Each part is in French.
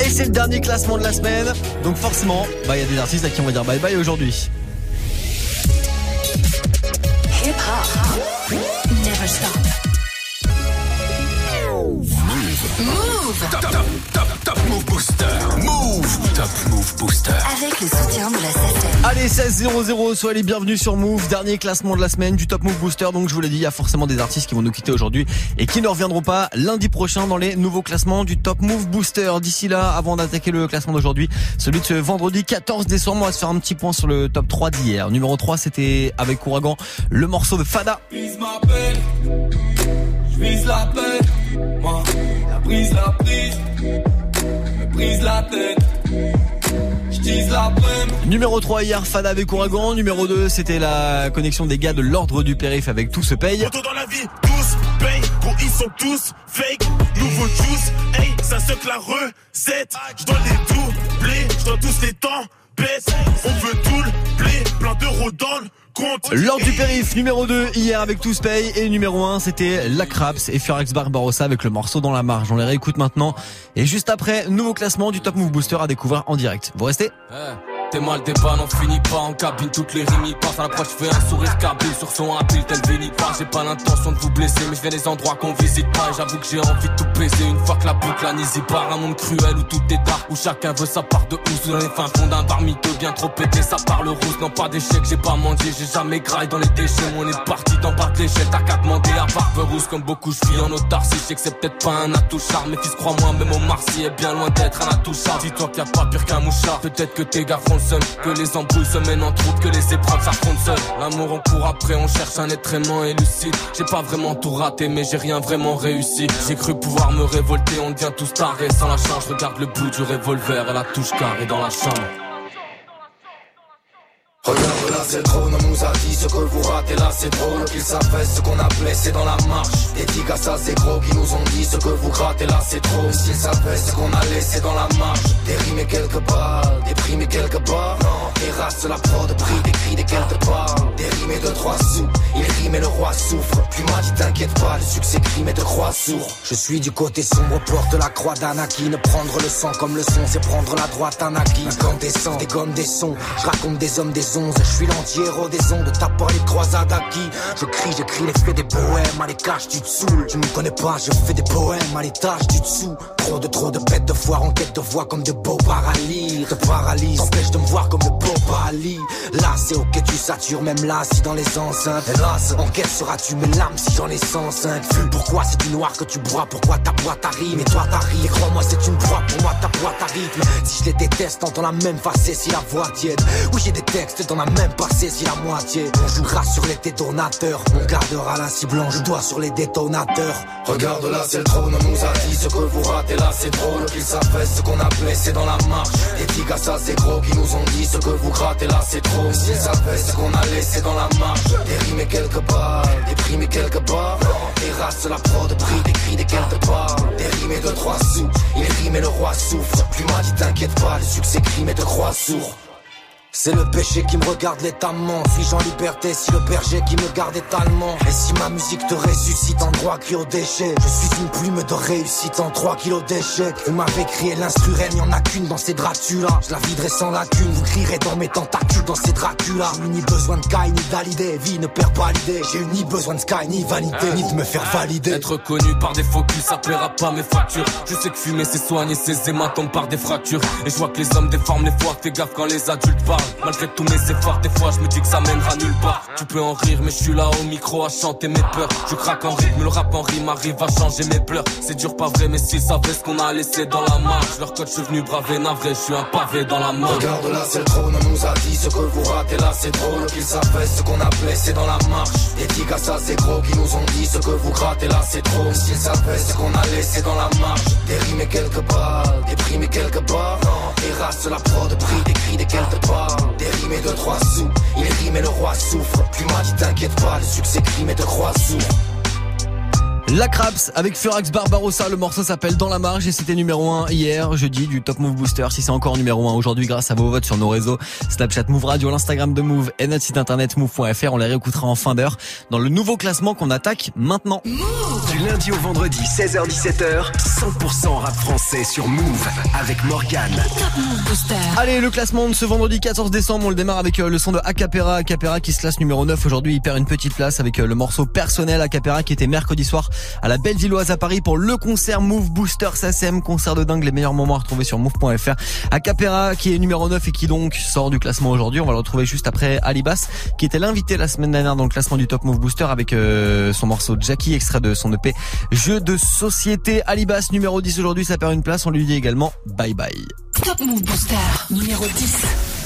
Et c'est le dernier classement de la semaine. Donc forcément, bah il y a des artistes à qui on va dire bye bye aujourd'hui. Hip hop. Move. Top, top, top, top Move Booster. Move. Top Move Booster. Avec le soutien de la SACEM. Allez 16 00 soyez les bienvenus sur Move, dernier classement de la semaine du Top Move Booster. Donc je vous l'ai dit, il y a forcément des artistes qui vont nous quitter aujourd'hui et qui ne reviendront pas lundi prochain dans les nouveaux classements du Top Move Booster. D'ici là, avant d'attaquer le classement d'aujourd'hui, celui de ce vendredi 14 décembre, on va se faire un petit point sur le top 3 d'hier. Numéro 3, c'était avec Ouragan, le morceau de Fada. Vise ma peine, je vise la paix. Moi, brise, la prise, me brise la tête. Numéro 3 hier, Fada avec Ouragan. Numéro 2, c'était la connexion des gars de l'ordre du périph avec Tout se paye. Dans la vie, tous paye, gros ils sont tous fake, nouveau juice, hey, ça se la recette, je dois les doubler, je dois tous les temps, baisse, on veut tout le blé, plein d'euros dans le L'ordre du périph, numéro 2 hier avec Tous Paye. Et numéro 1, c'était La Craps et Furax Barbarossa avec le morceau dans la marge. On les réécoute maintenant. Et juste après, nouveau classement du Top Move Booster à découvrir en direct. Vous restez T'es mal des balles, on finit pas en cabine, toutes les rimes y passent à l'approche, fais un sourire cabine sur son habile, tel béni pas, j'ai pas l'intention de vous blesser, mais je viens des endroits qu'on visite pas, et j'avoue que j'ai envie de tout baiser, une fois que la boucle anisée part, un monde cruel où tout est dark, où chacun veut sa part de housse, dans les fins fonds d'un bar miteux, bien trop pété, ça parle rousse, non pas d'échec, j'ai pas mangé, j'ai jamais graille dans les déchets, on est parti dans pas de l'échelle, t'as qu'à demander à barbe rousse, comme beaucoup je vis en autarcie, je que c'est peut-être pas un attouchard, mais fils crois-moi, même au Marcy est bien loin d'être un attouchard, dis-toi qu'il a pas pire qu'un mouchard, peut-être que tes gars font que les embrouilles se mènent entre autres, que les épreuves s'affrontent seules. L'amour on court après, on cherche un être aimant et lucide. J'ai pas vraiment tout raté, mais j'ai rien vraiment réussi. J'ai cru pouvoir me révolter, on devient tous tarés sans la chance. Je regarde le bout du revolver et la touche carrée dans la chambre. Regarde c'est le trône, on nous a dit ce que vous ratez là c'est drôle Qu'ils savaient ce qu'on a blessé dans la marche Des tigres à ça c'est gros qui nous ont dit ce que vous grattez là c'est trop. S'ils savaient ce qu'on a laissé dans la marche quelques balles, des primes et quelques barres Des races la prod, prix, des cris, des Des rimes et deux trois sous, il rime et le roi souffre. Puis m'a dit t'inquiète pas, le succès crime et te croit sourd. Je suis du côté sombre, porte la croix d'Anakin. Prendre le sang comme le son, c'est prendre la droite Anakin. Incandescent, des gommes, des sons, je raconte des hommes, des onze Je suis l'anti-héros des ondes, t'as pas les croisades acquis. Je crie, j'écris les faits des poèmes. À les caches du dessous, tu me connais pas, je fais des poèmes. À l'étage du dessous Trop de trop de bêtes de foire en quête de voix comme de beaux paralyses. Te paralyse, t'empêche de me voir comme le beau Ali Là c'est ok tu satures même là si dans les enceintes. Hélas, en quête seras-tu mes larmes si j'en ai 105 Vu pourquoi c'est du noir que tu bois, pourquoi ta boîte arrive Et toi t'arrives, crois-moi c'est une proie pour moi ta boîte arrive Si je les déteste, entends la même facée si la voix tiède. Oui j'ai des textes dans la même passé si la moitié. On jouera sur les détonateurs. On gardera la cible le doigt sur les détonateurs. Regarde là c'est le trône. On nous a dit ce que vous ratez. Là c'est drôle Qu'ils savaient ce qu'on a blessé dans la marche. Des tigres à ça c'est gros qui nous ont dit ce que vous grattez là c'est trop. S'ils savaient ce qu'on a laissé dans la marche. Balles Des primes et quelques barres Des races la prod prix des cris des Des rimes et deux trois sous Il rime et le roi souffre. Puis m'a dit t'inquiète pas le succès crime et te croit sourd c'est le péché qui me regarde létamment Suis-je en liberté si le berger qui me garde étalement. Et si ma musique te ressuscite en droit cri au déchet Je suis une plume de réussite en 3 kilos d'échecs Vous m'avez crié l'instru reine, y'en a qu'une dans ces Dracula. Je la viderai sans lacune, vous crierez dans mes tentacules dans ces Dracula. J'ai ni besoin de Kai ni d'Alidé, vie ne perd pas l'idée. J'ai eu ni besoin de Sky ni vanité, ni de me faire valider. Être connu par des focus, ça paiera pas mes factures. Je sais que fumer c'est soigner ses hématomes par des fractures. Et je vois que les hommes déforment les fois, fais gaffe quand les adultes parlent. Malgré tous mes efforts, des fois je me dis que ça mènera nulle part. Tu peux en rire, mais je suis là au micro à chanter mes peurs. Je craque en rythme, le rap en rime arrive à changer mes pleurs. C'est dur, pas vrai, mais s'ils savaient ce qu'on a laissé dans la marche. Leur code, je suis venu braver, navré, je suis un pavé dans la mort. Regarde là c'est le trône, on nous a dit ce que vous ratez là c'est drôle Qu'ils savaient ce qu'on a blessé dans la marche Des à ça c'est gros qui nous ont dit ce que vous grattez là c'est trop S'ils savaient ce qu'on a laissé dans la marche Des rimes et quelques balles, des primes et quelques barres Des races la prod prix, des cris des quelques barres Des rimes et deux trois sous, il rime et le roi souffre. M'a dit t'inquiète pas, le succès crime et te croit sourd la Craps avec Furax Barbarossa. Le morceau s'appelle Dans la marge et c'était numéro 1 hier, jeudi, du Top Move Booster. Si c'est encore numéro 1 aujourd'hui, grâce à vos votes sur nos réseaux, Snapchat Move Radio, l'Instagram de Move et notre site internet move.fr, on les réécoutera en fin d'heure dans le nouveau classement qu'on attaque maintenant. Du lundi au vendredi, 16h-17h, 100% rap français sur Move avec Morgane. Top Move Booster. Allez, le classement de ce vendredi 14 décembre, on le démarre avec euh, le son de Acapera. Acapera qui se classe numéro 9 aujourd'hui, il perd une petite place avec euh, le morceau personnel Acapera qui était mercredi soir à la belle Bellevilloise à Paris pour le concert Move Booster SACM, concert de dingue, les meilleurs moments à retrouver sur move.fr. À Capera, qui est numéro 9 et qui donc sort du classement aujourd'hui, on va le retrouver juste après Alibas, qui était l'invité la semaine dernière dans le classement du Top Move Booster avec euh, son morceau Jackie, extrait de son EP Jeu de société. Alibas numéro 10 aujourd'hui, ça perd une place, on lui dit également bye bye. Top Move Booster numéro 10.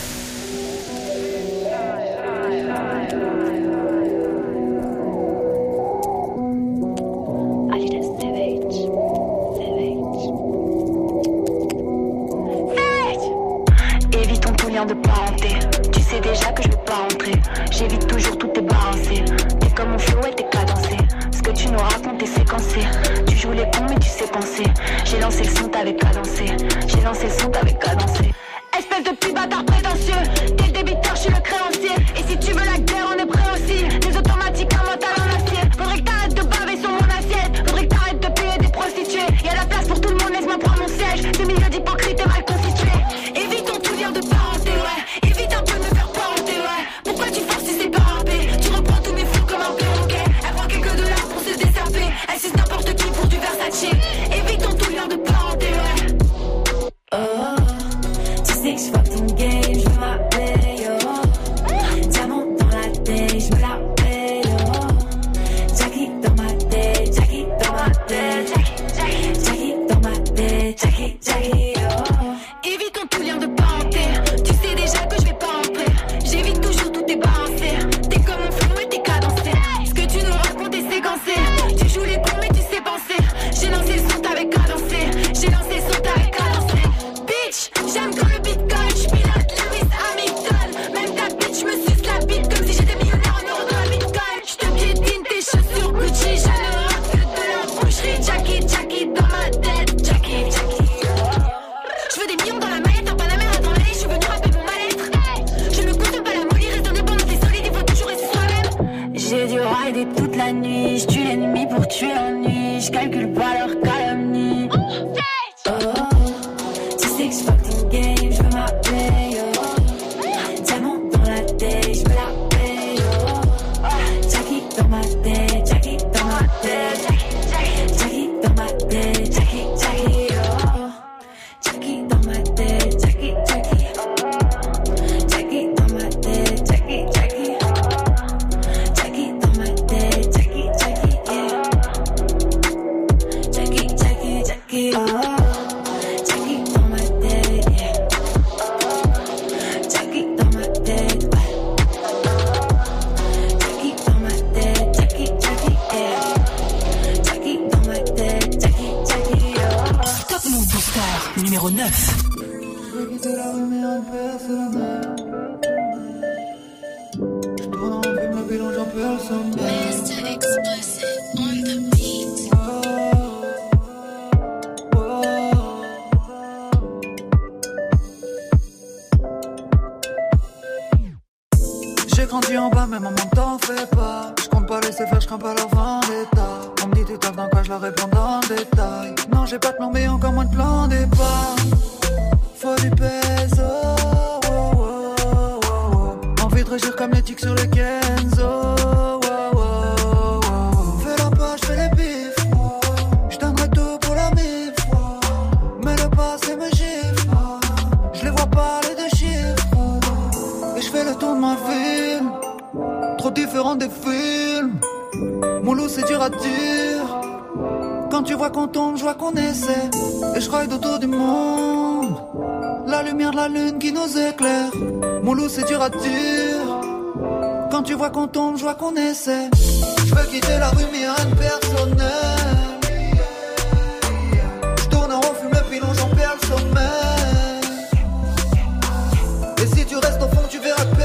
Tu sais déjà que je veux pas rentrer. J'évite toujours tout tes balancé. T'es comme mon flow, elle t'es cadencé. Ce que tu nous racontes est séquencé. Tu joues les cons, mais tu sais penser. J'ai lancé le son, t'avais cadencé. J'ai lancé le son, t'avais cadencé. Espèce de petit bâtard prétentieux.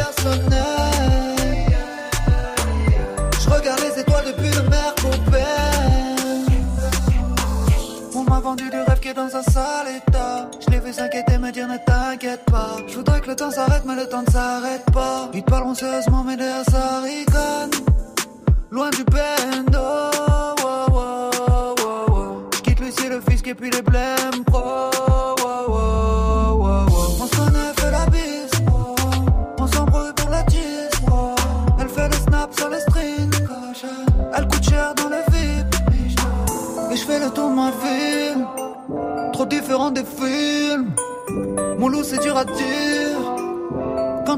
personnel. Je regarde les étoiles depuis le mer Coupé. On m'a vendu du rêve qui est dans un sale état. Je l'ai vu s'inquiéter, me dire ne t'inquiète pas. Je voudrais que le temps s'arrête, mais le temps ne s'arrête pas. Ils parleront sérieusement, mais derrière ça rigole. Loin du bendo. Wow, wow, wow, je quitte Lucie, le fisc et puis les blés.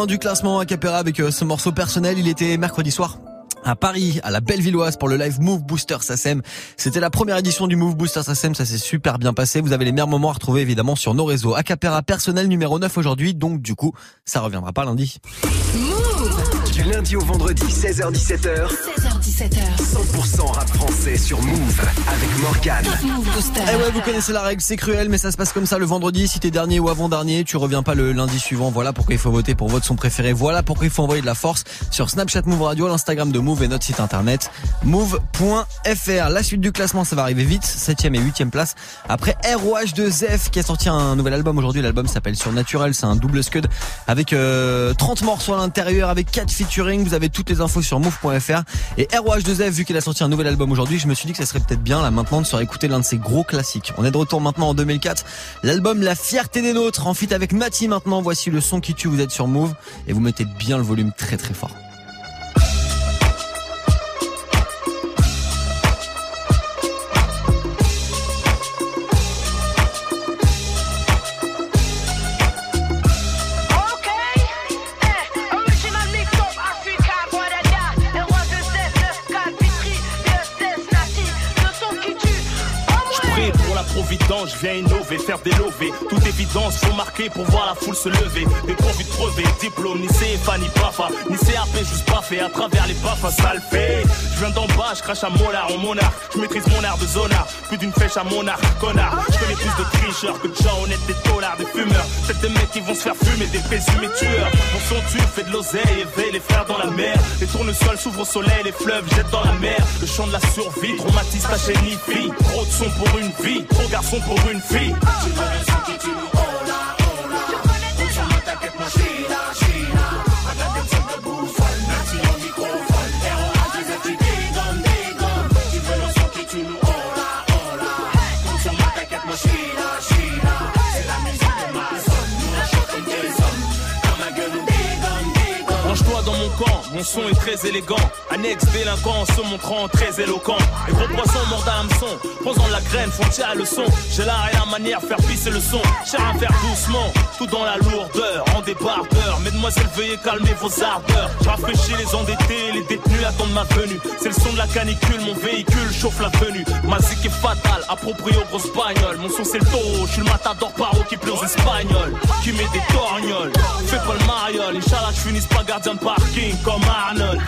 Longtemps en numéro 1 du classement à avec euh, ce morceau personnel. Il était mercredi soir à Paris, à la Bellevilloise pour le live Move Booster SACEM. C'était la première édition du Move Booster SACEM, ça s'est super bien passé. Vous avez les meilleurs moments à retrouver évidemment sur nos réseaux. Acapera personnel numéro 9 aujourd'hui, donc du coup, ça reviendra pas lundi. Du lundi au vendredi, 16h17h, 16h17h. 100% rap français sur Move avec Move Booster. Eh ouais, vous connaissez la règle, c'est cruel, mais ça se passe comme ça le vendredi. Si t'es dernier ou avant-dernier, tu reviens pas le lundi suivant. Voilà pourquoi il faut voter pour votre son préféré. Voilà pourquoi il faut envoyer de la force sur Snapchat Move Radio, l'Instagram de Move et notre site internet move.fr. La suite du classement, ça va arriver vite. 7ème et 8ème place. Après ROH2F qui a sorti un nouvel album aujourd'hui. L'album s'appelle Surnaturel. C'est un double scud avec euh, 30 morceaux l'intérieur, avec 4 featuring. Vous avez toutes les infos sur move.fr. Et ROH2F, vu qu'il a sorti un nouvel album aujourd'hui, je me suis dit que ça serait peut-être bien là maintenant de se réécouter l'un de ses gros classiques. On est de retour maintenant en 2004. L'album La fierté des nôtres en feat avec Mati maintenant. Voici le son qui tue. Vous êtes sur Move et vous mettez bien le volume très très fort. Des lovés. Toute faut marquer pour voir la foule se lever. Dépourvu de crever, diplôme, ni CFA, ni PAFA, ni CAP, juste fait à travers les baffes, ça le fait. Je viens d'en bas, je crache à molar en monarque. Je maîtrise mon art de zonard, plus d'une flèche à mon arc, connard. Je connais plus de tricheurs que de gens honnêtes, des dollars, des fumeurs. Peut-être des mecs qui vont se faire fumer, des présumés tueurs. Mon son tue, fait de l'oseille, éveille les frères dans la mer. Les tournesols s'ouvrent au soleil, les fleuves jettent dans la mer. Le chant de la survie, traumatise ta chaîne. Trop de son pour une vie, trop garçon pour une fille. Sheila. Mon son est très élégant. Annexe délinquant se montrant très éloquent. Les gros poissons mordent à l'hameçon, posant la graine, font tirer le son. J'ai l'art et la manière, faire pisser le son. Cher à faire doucement, tout dans la lourdeur, en débardeur. Mesdemoiselles, veuillez calmer vos ardeurs. Rafraîchis les endettés, les détenus attendent ma venue. C'est le son de la canicule, mon véhicule chauffe la venue. Ma zik est fatale, approprié aux grosses bagnoles. Mon son c'est le taureau, je suis le matador paro qui pleure aux espagnols. Qui met des torgnoles, fais pas le mariole. Inch'Allah, je finisse pas gardien de parking Arnold.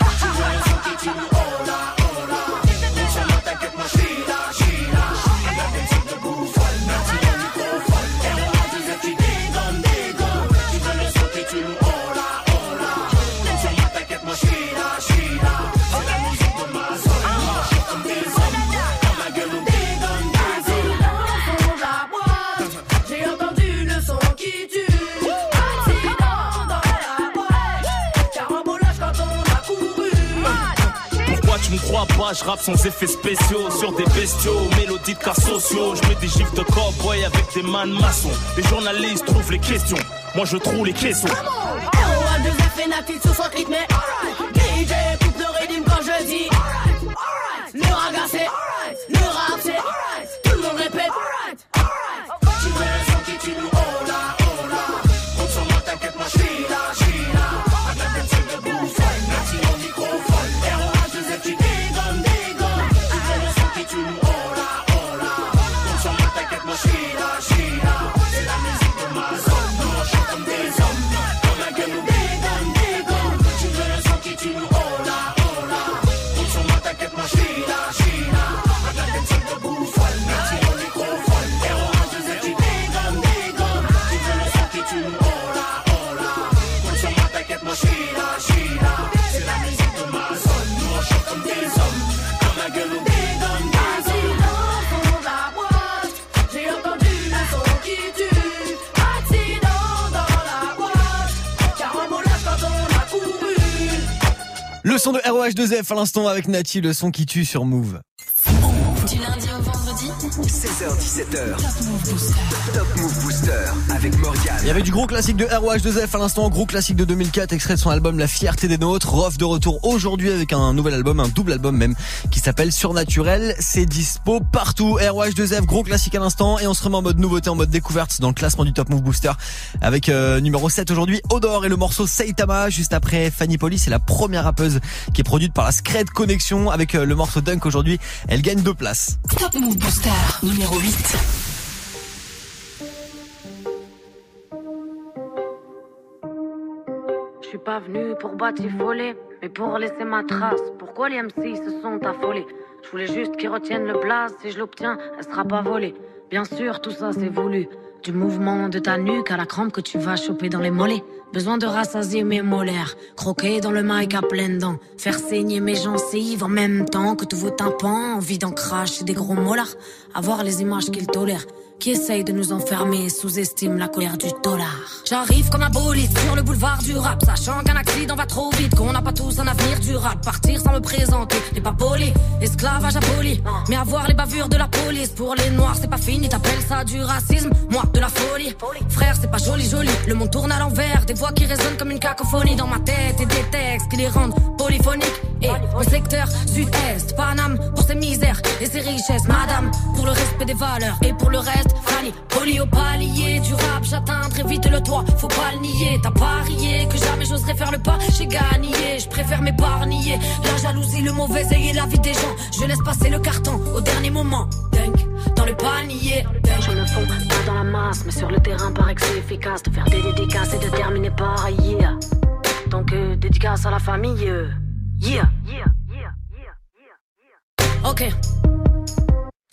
Je rappe sans effets spéciaux sur des bestiaux, mélodies de cas sociaux. Je mets des gifs de cowboy avec des man maçons. Les journalistes trouvent les questions, moi je trouve les caissons. Son de ROH2F à l'instant avec Nati, le son qui tue sur Move. 16h17h, Top Move Booster. Top Move Booster avec Morgane. Il y avait du gros classique de ROH2F à l'instant, gros classique de 2004, extrait de son album La fierté des nôtres. Rof de retour aujourd'hui avec un nouvel album, un double album même, qui s'appelle Surnaturel. C'est dispo partout. ROH2F, gros classique à l'instant. Et on se remet en mode nouveauté, en mode découverte dans le classement du Top Move Booster. Avec euh, numéro 7 aujourd'hui, Odor et le morceau Saitama. Juste après Fanny Polly, c'est la première rappeuse qui est produite par la Scred Connection. Avec euh, le morceau Dunk aujourd'hui, elle gagne deux places. Top Move Booster numéro 8. Je suis pas venu pour batifoler, mais pour laisser ma trace. Pourquoi les MC se sont affolés? Je voulais juste qu'ils retiennent le blaze. Si je l'obtiens, elle sera pas volée. Bien sûr, tout ça c'est voulu. Du mouvement de ta nuque à la crampe que tu vas choper dans les mollets. Besoin de rassasier mes molaires. Croquer dans le mic à pleines dents. Faire saigner mes gencives en même temps que tous vos tympans. Envie d'en cracher des gros molars. Avoir les images qu'ils tolèrent. Qui essayent de nous enfermer, sous-estiment la colère du dollar. J'arrive comme un bolide sur le boulevard du rap, sachant qu'un accident va trop vite, qu'on n'a pas tous un avenir durable. Partir sans me présenter n'est pas poli, esclavage aboli. Mais avoir les bavures de la police pour les noirs, c'est pas fini, t'appelles ça du racisme, moi de la folie. Frère, c'est pas joli, joli. Le monde tourne à l'envers, des voix qui résonnent comme une cacophonie dans ma tête et des textes qui les rendent polyphoniques. Et au secteur sud-est, Paname pour ses misères et ses richesses, madame, pour le respect des valeurs et pour le reste, Fanny, poli au palier du rap, j'atteindrai vite le toit, faut pas le nier, t'as parié que jamais j'oserais faire le pas, j'ai gagné, je préfère m'épargner, la jalousie, le mauvais œil et la vie des gens, je laisse passer le carton au dernier moment, Dunk, dans le panier, je me fonds pas dans la masse, mais sur le terrain paraît que c'est efficace de faire des dédicaces et de terminer par yeah, donc euh, dédicace à la famille, euh, yeah. Ok.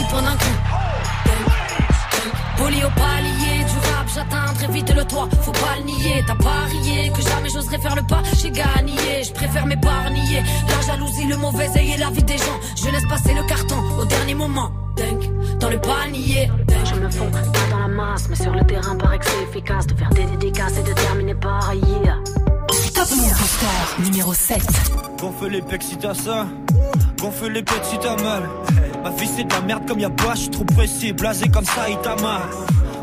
Dix points d'un coup. Poli au palier du rap, j'atteins très vite le toit, faut pas le nier. T'as parié que jamais j'oserais faire le pas, j'ai gagné, je préfère m'épargner. La jalousie, le mauvais œil et la vie des gens, je laisse passer le carton au dernier moment. Dunk, dans le panier. Je me fonds pas dans la masse, mais sur le terrain, paraît que c'est efficace de faire des dédicaces et de terminer par yeah. Top Move Booster numéro 7. Gonfle les pecs si t'as ça. Gonfle les pecs si t'as mal. Ma fille c'est de la merde comme y'a pas, je suis trop pressé, blasé comme ça, il t'a mal.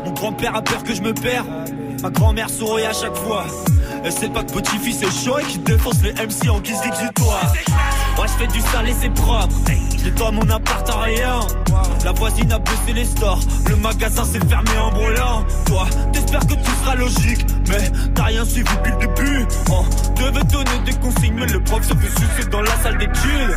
Mon grand-père a peur que je me perds. Ma grand-mère sourit à chaque fois. Elle sait pas que petit-fils est chaud et qu'il défonce les MC en guise d'exutoire. Moi je fais du sale et c'est propre. J'ai toi mon appart en rien. La voisine a baissé les stores. Le magasin s'est fermé en brûlant. Toi, t'espères que tout sera logique. Mais t'as rien suivi depuis le début. Oh, devais donner des consignes, mais le prof se fait sucer dans la salle d'études.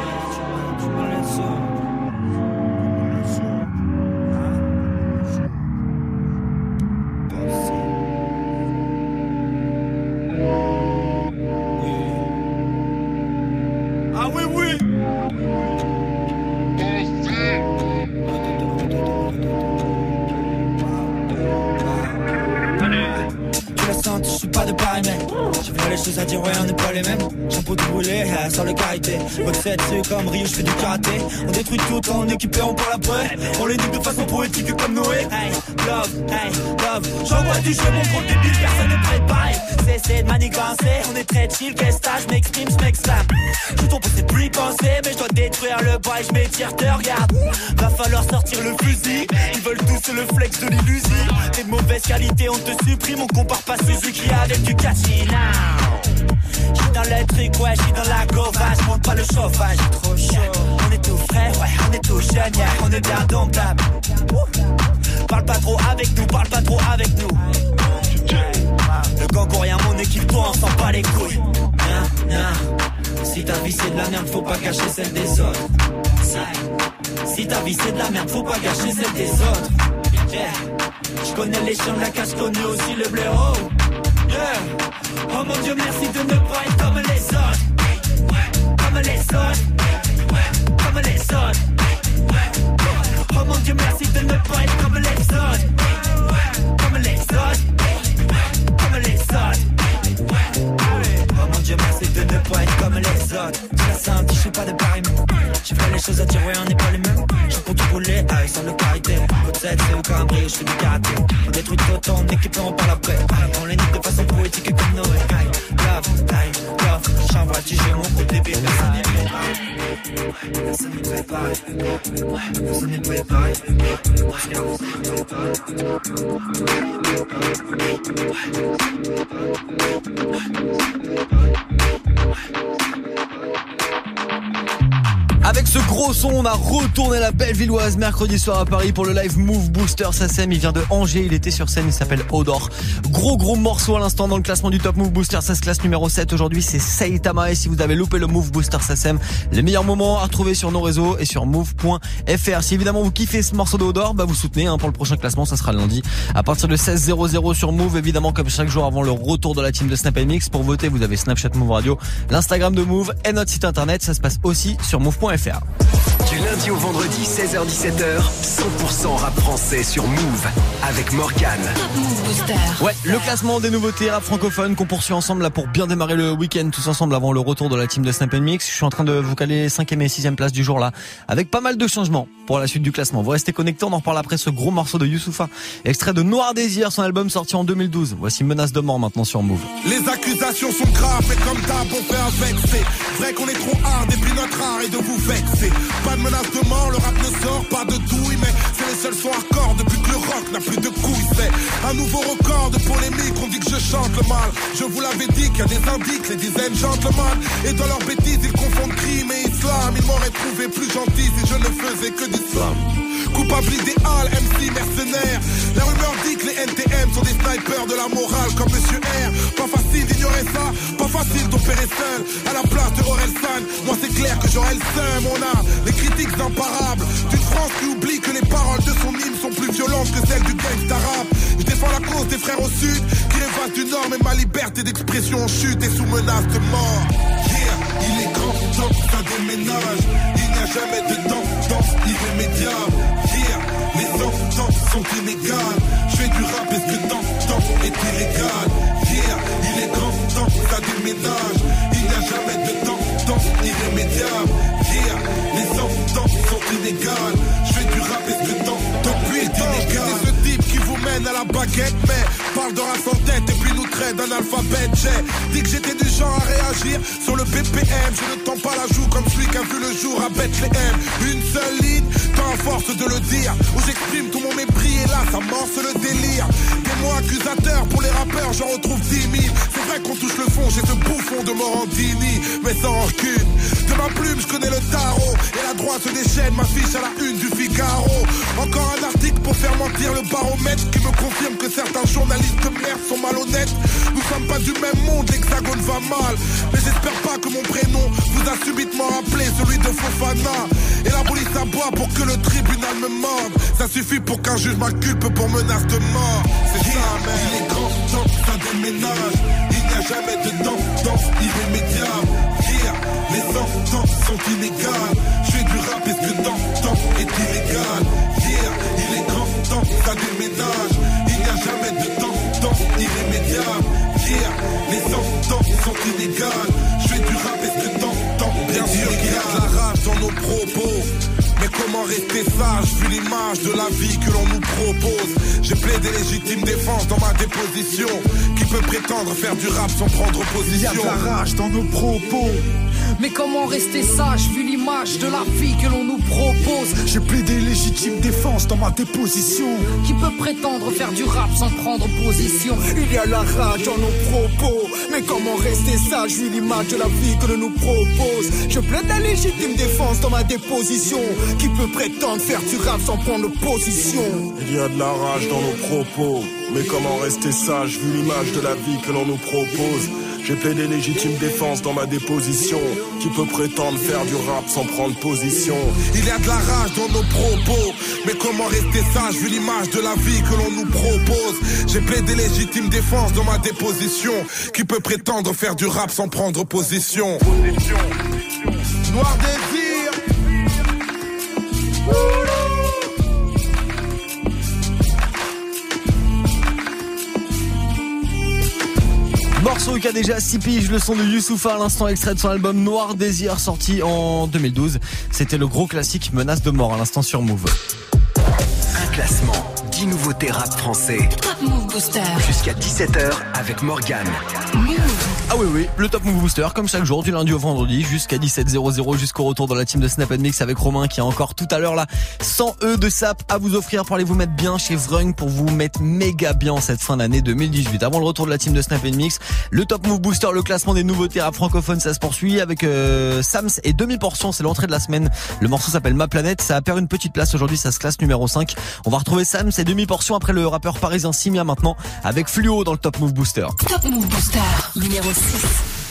C'est comme Rio, je fais du karaté. On détruit tout quand on est équipé, on parle après. On les nique de façon poétique comme Noé. Hey, love, hey, love. J'envoie du jeu, mon gros débile, personne n'est préparé. Cessez de manigancer, on est très chill, qu'est-ce que je m'exprime, je m'exclame. Tout ton c'est plus penser, mais je dois détruire le bail, je m'étire, te regarde. Va falloir sortir le fusil, ils veulent tous le flex de l'illusion. T'es de mauvaise qualité, on te supprime, on compare pas Suzuki avec du. J'suis dans le truc, ouais, j'suis dans la gova, j'monte pas le chauffage, trop chaud. On est tout frais, ouais, on est tout jeune, on est bien domptable. Parle pas trop avec nous, parle pas trop avec nous. Le gangourien, mon équipe, toi, on s'en bat les couilles. Si ta vie c'est de la merde, faut pas cacher celle des autres. Si, ta vie c'est de la merde, faut pas gâcher celle des autres. Je connais les chiens de la je connais aussi le blaireau. Oh mon dieu, merci de ne pas être comme les autres. Comme les autres. Comme les autres. Oh mon dieu, merci de ne pas être comme les autres. Comme les autres. Comme les autres. Oh mon dieu, merci de ne pas être comme les autres. Tu l'as senti, je suis pas de pareil, mais j'ai fait les choses à dire, ouais, on n'est pas les mêmes. J'ai pour tout rouler, avec sans le carité. Côte 7, c'est au cambré, je fais du karaté. On détruit tout autant, on équipe, on parle après. On les de façon poétique comme Noé. Aïe, Love, aïe, love. J'envoie du jeu, mon côté bébé, personne n'est préparé. Personne n'est préparé. Personne n'est préparé. Avec ce gros son, on a retourné la belle villoise mercredi soir à Paris pour le live Move Booster Sassem. Il vient de Angers, il était sur scène, il s'appelle Odor. Gros gros morceau à l'instant dans le classement du Top Move Booster, ça se classe numéro 7 aujourd'hui, c'est Saitama et si vous avez loupé le Move Booster Sassem, les meilleurs moments à retrouver sur nos réseaux et sur move.fr. Si évidemment vous kiffez ce morceau de Odor, bah vous soutenez hein, pour le prochain classement, ça sera lundi à partir de 16.00 sur Move, évidemment comme chaque jour avant le retour de la team de Snap Mix. Pour voter, vous avez Snapchat Move Radio, l'Instagram de Move et notre site internet, ça se passe aussi sur move.fr. Du lundi au vendredi, 16h-17h, 100% rap français sur Move avec Morgan. Ouais, le classement des nouveautés rap francophones qu'on poursuit ensemble là pour bien démarrer le week-end tous ensemble avant le retour de la team de Snap Mix. Je suis en train de vous caler 5ème et 6ème place du jour là avec pas mal de changements pour la suite du classement. Vous restez connectés, on en reparle après ce gros morceau de Youssoufa, extrait de Noir Désir, son album sorti en 2012. Voici Menace de mort maintenant sur Move. Les accusations sont graves et comme d'hab on fait un vexé Vrai qu'on est trop hard et puis notre art est de vous vexer Pas pas de menace de mort, le rap ne sort pas de douille, mais seuls sons hardcore depuis que le rock n'a plus de couilles. C'est un nouveau record de polémique, on dit que je chante le mal. Je vous l'avais dit qu'il y a des indices, les dizaines gentlemen. Et dans leurs bêtises, ils confondent crime et islam. Ils m'auraient trouvé plus gentil si je ne faisais que du slam. Coupable idéal, MC mercenaire. La rumeur dit que les NTM sont des snipers de la morale comme Monsieur R. Pas facile d'ignorer ça, pas facile d'opérer seul. À la place de Orelsan, moi c'est clair que j'aurai le seum. On a les critiques imparables d'une France qui oublie que les paroles de son hymne sont plus violentes que celles du gangsta rap. Je défends la cause des frères au sud qui rêvent du nord, mais ma liberté d'expression en chute et sous menace de mort. Yeah, il est grand temps que ça déménage. Il n'y a jamais de temps irrémédiable. Yeah, les temps sont inégales. Je fais du rap, est-ce que temps, est illégal? Yeah, il est grand temps que ça déménage. Il n'y a jamais de temps irrémédiable. Les temps sont inégales. Je fais du rap, est-ce que temps, temps est inégal? C'est ce type qui vous mène à la baguette, mais parle de race en et puis nous traite d'un alphabet. J'ai dit que j'étais du genre à réagir sur le BPM. Je ne tends pas la joue comme celui qui a vu le jour à Bethlehem. Une seule ligne, tant à force de le dire, où j'exprime tout mon mépris et là ça morce le délire. Des mots accusateurs pour les rappeurs, j'en retrouve 10 000. C'est vrai qu'on touche le fond, j'ai ce bouffon de Morandini, mais sans rancune. De ma plume, je connais le tarot et la droite se déchaîne, m'affiche à la une du Figaro. Encore un article pour faire mentir le baromètre qui me confirme que certains journalistes de merde sont malhonnêtes. Nous sommes pas du même monde, l'hexagone va mal. Mais j'espère pas que mon prénom vous a subitement rappelé celui de Fofana. Et la police aboie pour que le tribunal me morde. Ça suffit pour qu'un juge m'inculpe pour menace de mort. Il est grand temps ça déménage. Il n'y a jamais de temps, temps irrémédiable. Here, les temps sont inégales. Je fais du rap, est-ce que temps, temps est illégal? Here, il est grand temps ça déménage. Il n'y a jamais de temps, temps irrémédiable. Yeah, les temps sont inégales. Je fais du rap, est-ce que temps, temps bien sûr qu'il y a de la rage dans nos propos. Mais comment rester sage vu l'image de la vie que l'on nous propose? J'ai plaidé légitime défense dans ma déposition. Qui peut prétendre faire du rap sans prendre position Il y a de la rage dans nos propos mais comment rester sage vu l'image de la vie que l'on nous propose? J'ai plaidé légitime défense dans ma déposition. Qui peut prétendre faire du rap sans prendre position? Il y a la rage dans nos propos. Mais comment rester sage vu l'image de la vie que l'on nous propose? Je plaide la légitime défense dans ma déposition. Qui peut prétendre faire du rap sans prendre position? Il y a de la rage dans nos propos. Mais comment rester sage vu l'image de la vie que l'on nous propose? J'ai plaidé légitime défense dans ma déposition. Qui peut prétendre faire du rap sans prendre position? Il y a de la rage dans nos propos. Mais comment rester sage vu l'image de la vie que l'on nous propose? J'ai plaidé légitime défense dans ma déposition. Qui peut prétendre faire du rap sans prendre position? Noir désir. Morceau qui a déjà 6 piges, le son de Youssoufa à l'instant extrait de son album Noir Désir sorti en 2012. C'était le gros classique Menace de mort à l'instant sur Move. Un classement, 10 nouveautés rap français. Top Move Booster. Jusqu'à 17h avec Morgane. Ah oui oui, le Top Move Booster comme chaque jour du lundi au vendredi jusqu'à 17h00 jusqu'au retour dans la team de Snap Mix avec Romain qui a encore tout à l'heure là 100 E de sap à vous offrir pour aller vous mettre bien chez Vrung pour vous mettre méga bien cette fin d'année 2018. Avant le retour de la team de Snap Mix, le Top Move Booster, le classement des nouveautés rap francophones, ça se poursuit avec euh, Sams et demi portion, c'est l'entrée de la semaine. Le morceau s'appelle Ma Planète, ça a perdu une petite place aujourd'hui, ça se classe numéro 5. On va retrouver Sams et demi portion après le rappeur parisien Simia maintenant avec Fluo dans le. Top Move Booster numéro 6.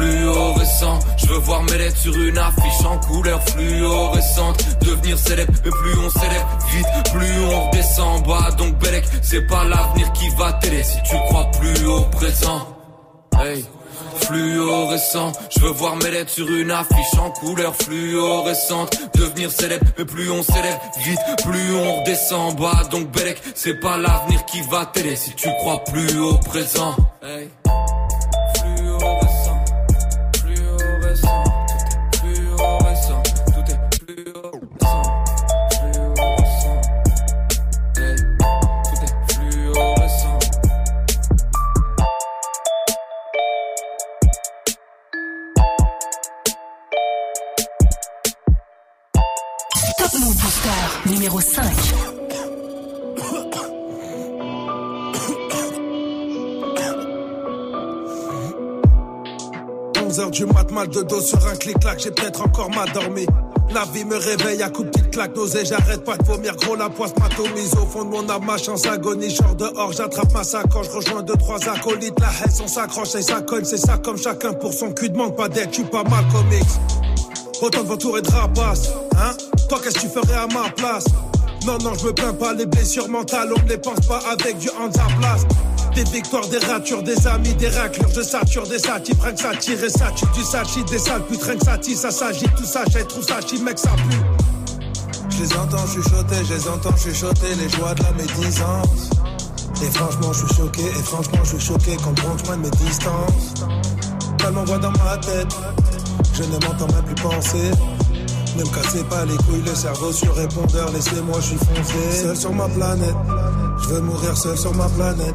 fluorescent. Je veux voir mes lettres sur une affiche en couleur fluorescente. Devenir célèbre, mais plus on célèbre vite, plus on redescend bas. Donc Belek, c'est pas l'avenir qui va t'aider si tu crois plus au présent. Hey fluorescent. Je veux voir mes lettres sur une affiche en couleur fluorescente. Devenir célèbre, mais plus on s'élève vite, plus on redescend bas. Donc Belek, c'est pas l'avenir qui va t'aider si tu crois plus au présent. Hey. 11h du mat, mal de dos sur un clic-clac, j'ai peut-être encore dormi. La vie me réveille à coups de petites claques, nausée, j'arrête pas de vomir, gros la poisse m'atomise au fond de mon âme, ma chance agonie, genre dehors, j'attrape ma sacoche, rejoins deux, trois acolytes, la haine, on s'accroche et ça cogne, c'est ça comme chacun pour son cul, demande pas d'aide, tu pas mal comics. Autant de vautours et de rapaces, hein Toi qu'est-ce que tu ferais à ma place? Non, non, je me plains pas, les blessures mentales, on ne les pense pas avec du place. Des victoires, des ratures, des amis, des raclures, je sature des satis, rien que ça ça du sachit, des sales putes, rien que ça ça s'agite, tout ça, j'ai tout ça, mec, ça pue. Je les entends chuchoter, je les entends chuchoter, les joies de la médisance. Et franchement, je suis choqué, et franchement, je suis choqué quand je de mes distances. Tellement voix dans ma tête, je ne m'entends même plus penser. Ne me cassez pas les couilles, le cerveau sur répondeur, laissez-moi, je suis foncé. Seul sur ma planète, je veux mourir seul sur ma planète.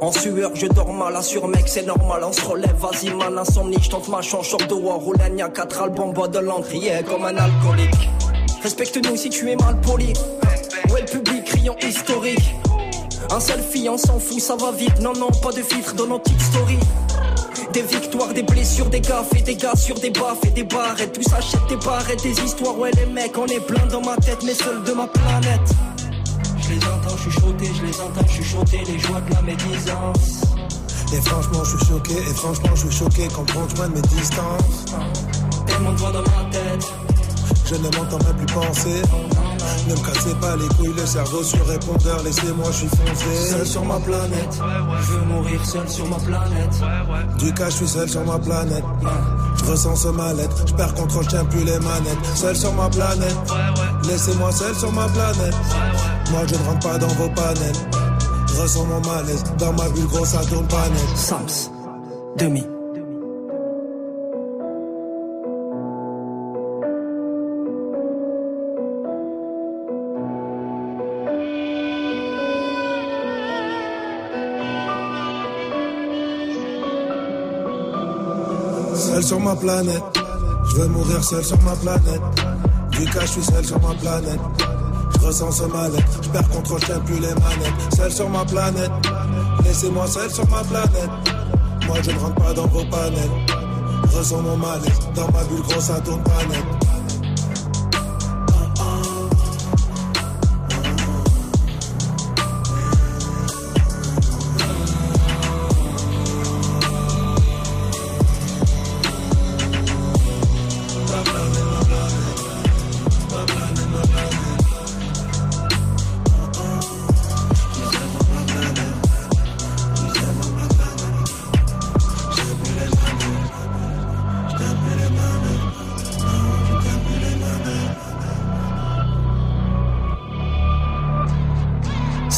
En sueur, je dors mal, assure mec, c'est normal, on se relève, vas-y man, insomnie, je tente ma chance, short de war, roule y a quatre albums, bois de yeah, comme un alcoolique. Respecte-nous si tu es mal poli. Ouais, le public, criant historique. Un selfie, on s'en fout, ça va vite, non, non, pas de filtre dans nos petites stories. Des victoires, des blessures, des gaffes et des gars sur des baffes et des barrettes. Tout s'achète des barrettes, des histoires. Ouais, les mecs, on est plein dans ma tête, mais seul de ma planète. Je les entends chuchoter, je les entends chuchoter, les joies de la médisance. Et franchement, je suis choqué, et franchement, je suis choqué quand prends de mes distances. Tellement de voix dans ma tête. Je ne m'entends même plus penser. Ne me cassez pas les couilles, le cerveau sur répondeur, laissez-moi, je suis foncé. Seul sur ma planète, je veux mourir seul sur ma planète. Du cas, je suis seul sur ma planète. Je ressens ce mal-être, je perds contrôle, je plus les manettes. Seul sur ma planète, laissez-moi seul sur ma planète. Moi, je ne rentre pas dans vos panels. Je ressens mon malaise, dans ma bulle, gros, ça tourne pas net. Sams, demi. Seul sur ma planète, je veux mourir seul sur ma planète. Du cas, je suis seul sur ma planète. Je ressens ce mal-être, je perds contrôle, je plus les manettes. Seul sur ma planète, laissez-moi seul sur ma planète. Moi, je ne rentre pas dans vos panels. Je ressens mon mal-être, dans ma bulle, gros, ça tourne pas.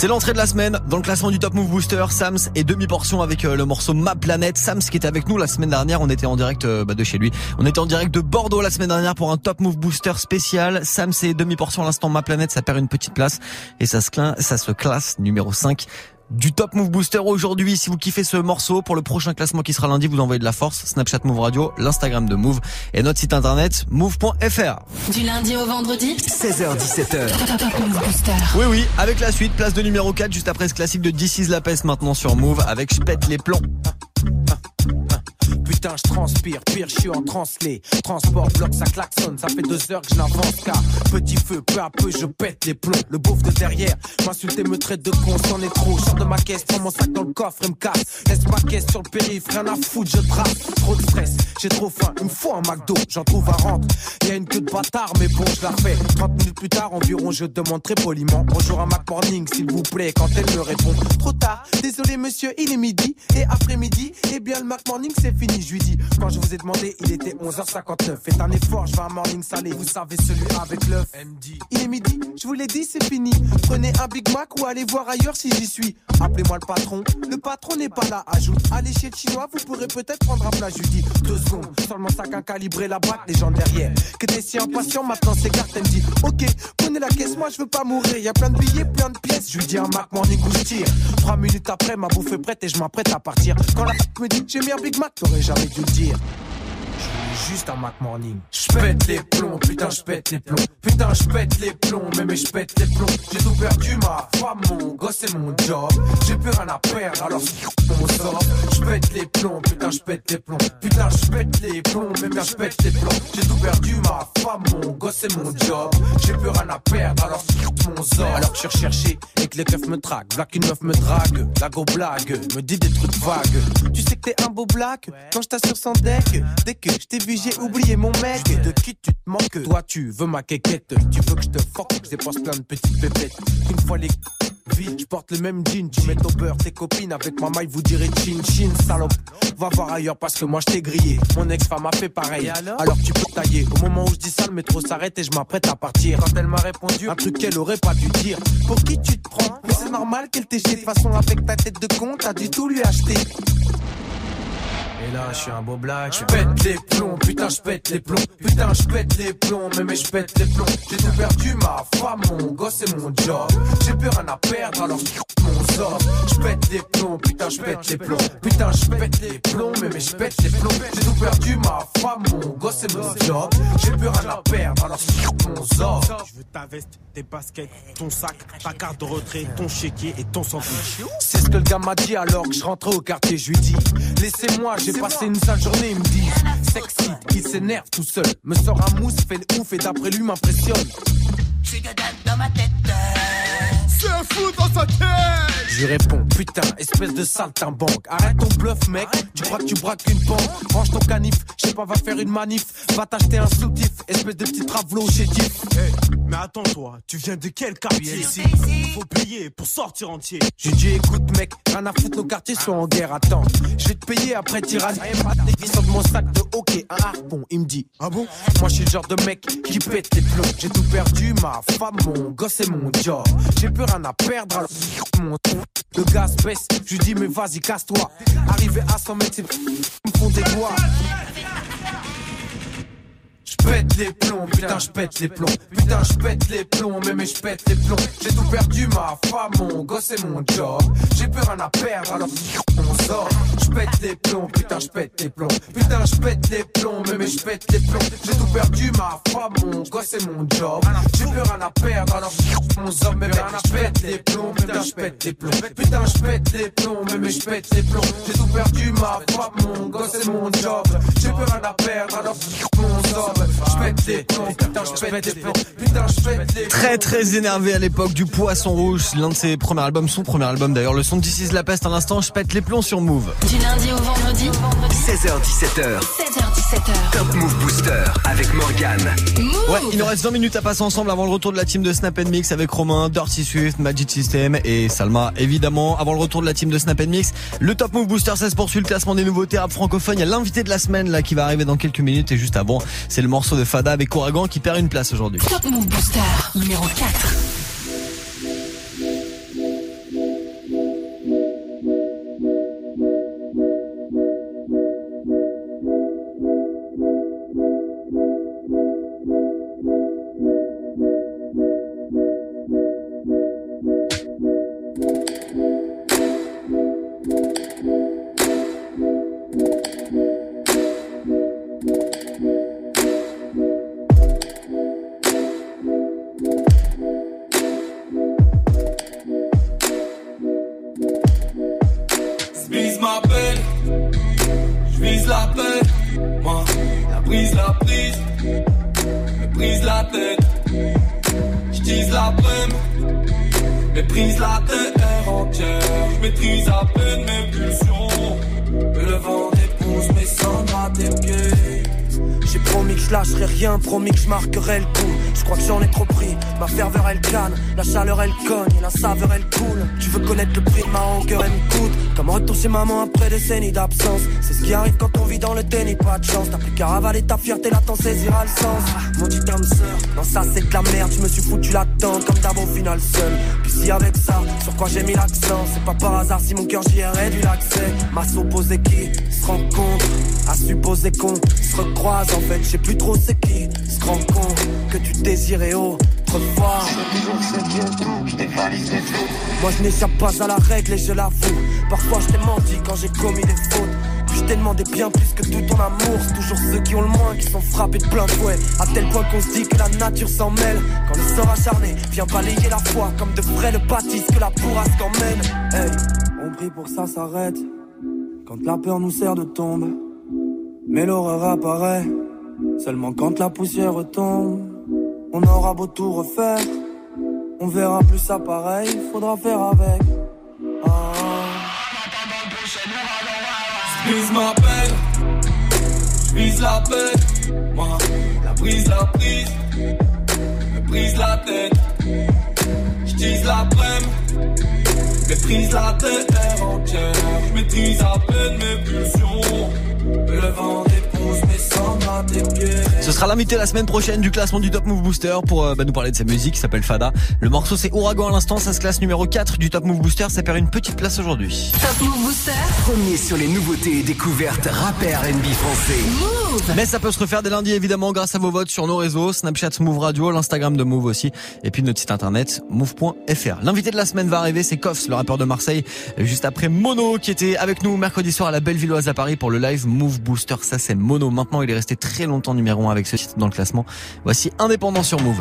C'est l'entrée de la semaine dans le classement du Top Move Booster. Sams et demi-portion avec euh, le morceau Ma Planète. Sams qui était avec nous la semaine dernière. On était en direct euh, bah, de chez lui. On était en direct de Bordeaux la semaine dernière pour un Top Move Booster spécial. Sams et demi-portion à l'instant Ma Planète. Ça perd une petite place et ça se, ça se classe numéro 5 du Top Move Booster aujourd'hui. Si vous kiffez ce morceau, pour le prochain classement qui sera lundi, vous envoyez de la force. Snapchat Move Radio, l'Instagram de Move et notre site internet move.fr. Du lundi au vendredi 16h17h. Top Move Booster. Oui oui, avec la suite, place de numéro 4 juste après ce classique de This is la peste maintenant sur Move avec Je pète les plombs. Putain, je transpire, pire, je suis en translé. Transport, bloc, ça klaxonne, ça fait deux heures que je n'avance car petit feu, peu à peu, je pète les plombs. Le beauf de derrière m'insulte et me traite de con, c'en est trop. Sors de ma caisse, prends mon sac dans le coffre et me casse. Laisse ma caisse sur le périph', rien à foutre, je trace. Trop de stress, j'ai trop faim, me faut un McDo, j'en trouve un rentre. Y a une queue de bâtard, mais bon, je la fais. 30 minutes plus tard environ, je demande très poliment. Bonjour à Mac Morning, s'il vous plaît, quand elle me répond. Trop tard, désolé monsieur, il est midi. Et après-midi, eh bien le Mac Morning c'est fini, lui dis. Quand je vous ai demandé, il était 11h59. Faites un effort, je vais à un morning salé. Vous savez, celui avec l'œuf. Il est midi, je vous l'ai dit, c'est fini. Prenez un Big Mac ou allez voir ailleurs si j'y suis. Appelez-moi le patron. Le patron n'est pas là. Ajoute, allez chez le chinois, vous pourrez peut-être prendre un plat. Je lui dis, deux secondes. Seulement sac à calibrer la braque, les gens derrière. Que t'es si impatient, maintenant c'est carte. Elle me dit, ok, prenez la caisse, moi je veux pas mourir. Y a plein de billets, plein de pièces. Je lui dis un Mac Morning où je tire. Trois minutes après, ma bouffe est prête et je m'apprête à partir. Quand la me dit, j'ai mis un Big Mac, t'aurais jamais dû le dire. Juste un Mac Morning. J'pète les plombs, putain j'pète les plombs. Putain j'pète les plombs, mais mais j'pète les plombs. J'ai tout perdu, ma femme, mon gosse et mon job. J'ai plus rien à perdre, alors on sort. J'pète les plombs, putain j'pète les plombs. Putain j'pète les plombs, mais mais j'pète les plombs. J'ai tout perdu, ma femme, mon gosse et mon job. J'ai plus rien à perdre, alors mon sort. Alors que je suis recherché et que les keufs me traquent. Là qu'une meuf me drague, la go blague, me dit des trucs vagues. Tu sais que t'es un beau black quand je t'assure sans deck. Dès que je t'ai j'ai oublié mon mec. De qui tu te manques Toi, tu veux ma quéquette. Tu veux que je te fuck, je dépense plein de petites pépettes. Une fois les vite, je porte le même jean. Tu mets au beurre tes copines avec ma maille, vous direz chin chin, salope. Va voir ailleurs parce que moi je t'ai grillé. Mon ex-femme a fait pareil. Alors, tu peux tailler. Au moment où je dis ça, le métro s'arrête et je m'apprête à partir. Quand elle m'a répondu un truc qu'elle aurait pas dû dire. Pour qui tu te prends? Mais c'est normal qu'elle t'ait jeté de toute façon avec ta tête de con, t'as dû tout lui acheter. Et là, je suis un beau black. Je pète les plombs, putain, je pète les plombs. Putain, je pète les plombs, mais mais je pète les plombs. J'ai tout perdu, ma femme, mon gosse et mon job. J'ai plus rien à perdre, alors mon sort. Je pète les plombs, putain, je pète les plombs. Putain, je pète les plombs, mais mais je pète les plombs. J'ai tout perdu, ma femme, mon gosse et mon job. J'ai plus rien à perdre, alors mon sort. Je veux ta veste, tes baskets, ton sac, ta carte de retrait, ton chéquier et ton sandwich. C'est ce que le gars m'a dit alors que je rentrais au quartier. Je lui dis, laissez-moi, j'ai passé une sale journée. Il me dit, sexy, il s'énerve tout seul. Me sort un mousse, fait le ouf et d'après lui m'impressionne. J'ai que dalle dans ma tête. C'est un fou dans sa tête Je réponds, putain, espèce de saltimbanque. Arrête ton bluff, mec. Tu crois que tu braques une banque Range ton canif, je sais pas, va faire une manif. Va t'acheter un soutif, espèce de petit travelo chez Diff. Mais attends, toi, tu viens de quel quartier ici Faut payer pour sortir entier. J'ai dit écoute mec, rien à foutre, nos quartiers sont en guerre, attends. Je vais te payer après tirage. Il sort de mon sac de hockey, un harpon. Il me dit, ah bon? Moi je suis le genre de mec qui pète les plombs. J'ai tout perdu, ma femme, mon gosse et mon job. J'ai plus rien à perdre, alors mon Le gaz baisse, je lui dis mais vas-y casse-toi. Arrivé à 100 mètres, c'est me font des doigts. J'pète les plombs, putain j'pète les plombs Putain j'pète les plombs, mais mais j'pète les plombs J'ai tout perdu, ma femme, mon gosse et mon job J'ai plus rien à perdre, alors on sort J'pète les plombs, putain j'pète les plombs Putain j'pète les plombs, mais mais j'pète les plombs J'ai tout perdu, ma femme, mon gosse et mon job J'ai plus rien à perdre, alors on sort Mais rien à j'pète les plombs, putain j'pète les plombs Putain j'pète les plombs, mais mais j'pète les plombs J'ai tout perdu, ma femme, mon gosse et mon job J'ai plus rien à perdre, alors on sort J'pète les plombs, putain j'pète les plombs Putain j'pète les Très très énervé à l'époque du Poisson Rouge, l'un de ses premiers albums, son premier album d'ailleurs, le son de This is la peste à l'instant, je pète les plombs sur Move. Du lundi au vendredi 16h17h. 16h17h. Top Move Booster avec Morgan. Ouais, il nous reste 20 minutes à passer ensemble avant le retour de la team de Snap Mix avec Romain, Dirty Swift, Magic System et Salma évidemment. Avant le retour de la team de Snap Mix, le Top Move Booster ça se poursuit le classement des nouveautés rap francophones. Il y a l'invité de la semaine là qui va arriver dans quelques minutes et juste avant, c'est le morceau de Fada avec Ouragan qui perd une place aujourd'hui. Top Move Booster numéro 4. Brise, la prise. Me brise la tête. J'tise la prime. Méprise la terre entière. J'maîtrise à peine mes pulsions. Le vent dépousse mes cendres à tes pieds. J'ai promis que je lâcherai rien, promis que je marquerai le coup. Je crois que j'en ai trop pris. Ma ferveur elle canne, la chaleur elle cogne, la saveur elle coule. Tu veux connaître le prix de ma longueur, elle me coûte. Comme retour chez maman après des décennies d'absence. C'est ce qui arrive quand on vit dans le déni, pas de chance. T'as plus qu'à ravaler ta fierté, là t'en saisira le sens. Mon petit homme sœur, non ça c'est de la merde. Je me suis foutu tente comme d'avant au final seul. Puis si avec ça, sur quoi j'ai mis l'accent, c'est pas par hasard si mon cœur j'y ai réduit l'accès. Ma supposé qui se rencontre, à supposer qu'on se recroise en fait, je sais plus trop c'est qui se rend compte que tu désirais autrefois. Moi je n'échappe pas à la règle et je l'avoue. Parfois je t'ai menti quand j'ai commis des fautes. Puis je t'ai demandé bien plus que tout ton amour. C'est toujours ceux qui ont le moins qui sont frappés de plein fouet. À tel point qu'on se dit que la nature s'en mêle. Quand le sort acharné vient balayer la foi comme de vrais le baptise que la bourrasque emmène. Hey, on prie pour ça s'arrête. Quand la peur nous sert de tombe. Mais l'horreur apparaît seulement quand la poussière tombe. On aura beau tout refaire, on verra plus ça pareil, faudra faire avec. Ah. J'vise ma peine, j'vise la paix. Moi, la brise, la prise, me brise la tête. J'tise la prème, méprise la terre entière. J'maîtrise à peine mes pulsions. Le vent dépousse Ce sera l'invité la semaine prochaine du classement du Top Move Booster pour euh, bah, nous parler de sa musique qui s'appelle Fada. Le morceau c'est Ouragan à l'instant, ça se classe numéro 4 du Top Move Booster, ça perd une petite place aujourd'hui. Top Move Booster. Premier sur les nouveautés et découvertes rap et R&B français. Mais ça peut se refaire dès lundi évidemment grâce à vos votes sur nos réseaux, Snapchat Move Radio, l'Instagram de Move aussi, et puis notre site internet move.fr. L'invité de la semaine va arriver, c'est Koffs, le rappeur de Marseille, juste après Mono qui était avec nous mercredi soir à la Bellevilloise à Paris pour le live Move Booster. Ça c'est Mono. Maintenant il est resté très longtemps numéro 1 avec ce titre dans le classement. Voici Indépendant sur Move.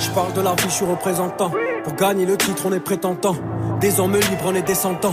Je parle de la vie, je suis représentant. Pour gagner le titre, on est prétentant. Des hommes libres, on est descendants.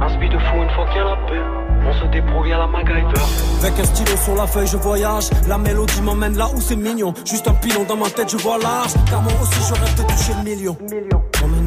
Un speed de fou une fois qu'il y a la paix. On se débrouille à la MacGyver. Avec un stylo sur la feuille, je voyage. La mélodie m'emmène là où c'est mignon. Juste un pilon dans ma tête, je vois large. Car moi aussi, je rêve de toucher le million. On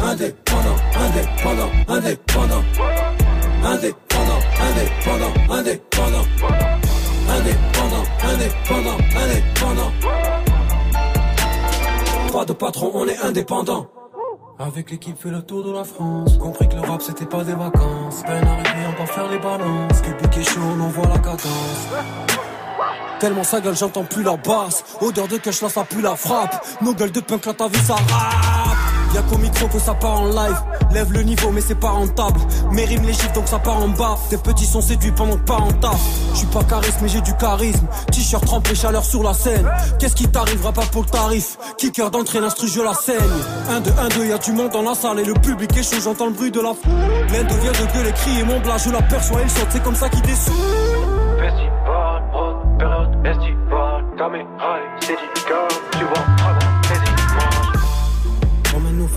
Indépendant, indépendant, indépendant. Indépendant, indépendant, indépendant. Indépendant, indépendant, indépendant. Pas de patron, on est indépendant. Avec l'équipe fait le tour de la France Compris que le rap c'était pas des vacances Peine arrivée on va faire les balances Public est chaud on envoie la cadence Tellement sa gueule j'entends plus la basse Odeur de cash là ça pue la frappe Nos gueules de punk là ta vie ça Y'a qu'au micro que ça part en live. Lève le niveau mais c'est pas rentable. Mes rimes les chiffres donc ça part en bas. Tes petits sont séduits pendant que pas en taf Je suis pas charisme mais j'ai du charisme. T-shirt trempé chaleur sur la scène. Qu'est-ce qui t'arrivera pas pour le tarif? Kicker d'entrée l'instru je la saigne. 1 2 1 2 y'a du monde dans la salle. Et le public est j'entends le bruit de la foule. L'un devient de gueuler crier mon blas Je l'aperçois il saute c'est comme ça qu'il dessoule Festival, période et Steadicam,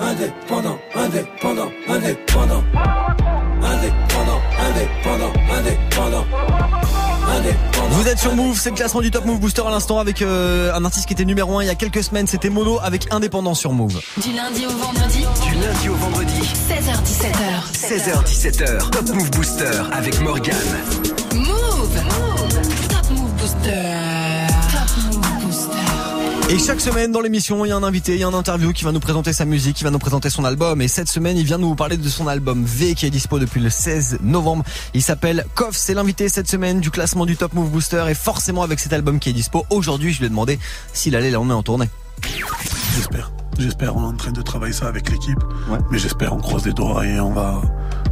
Indépendant, indépendant, indépendant. Indépendant, indépendant, indépendant. Vous êtes sur Move, c'est le classement du Top Move Booster à l'instant avec euh, un artiste qui était numéro 1 il y a quelques semaines, c'était Mono avec Indépendant sur Move. Du lundi au vendredi. Du lundi au vendredi. 16h17h. 16h17h. Top Move Booster avec Morgan. Move. Top Move Booster. Et chaque semaine dans l'émission, il y a un invité, il y a un interview qui va nous présenter sa musique, qui va nous présenter son album. Et cette semaine, il vient nous parler de son album V qui est dispo depuis le 16 novembre. Il s'appelle Koff, c'est l'invité cette semaine du classement du Top Move Booster. Et forcément avec cet album qui est dispo, aujourd'hui je lui ai demandé s'il allait l'emmener en tournée. J'espère. J'espère. On est en train de travailler ça avec l'équipe. Mais j'espère, on croise les doigts et on va.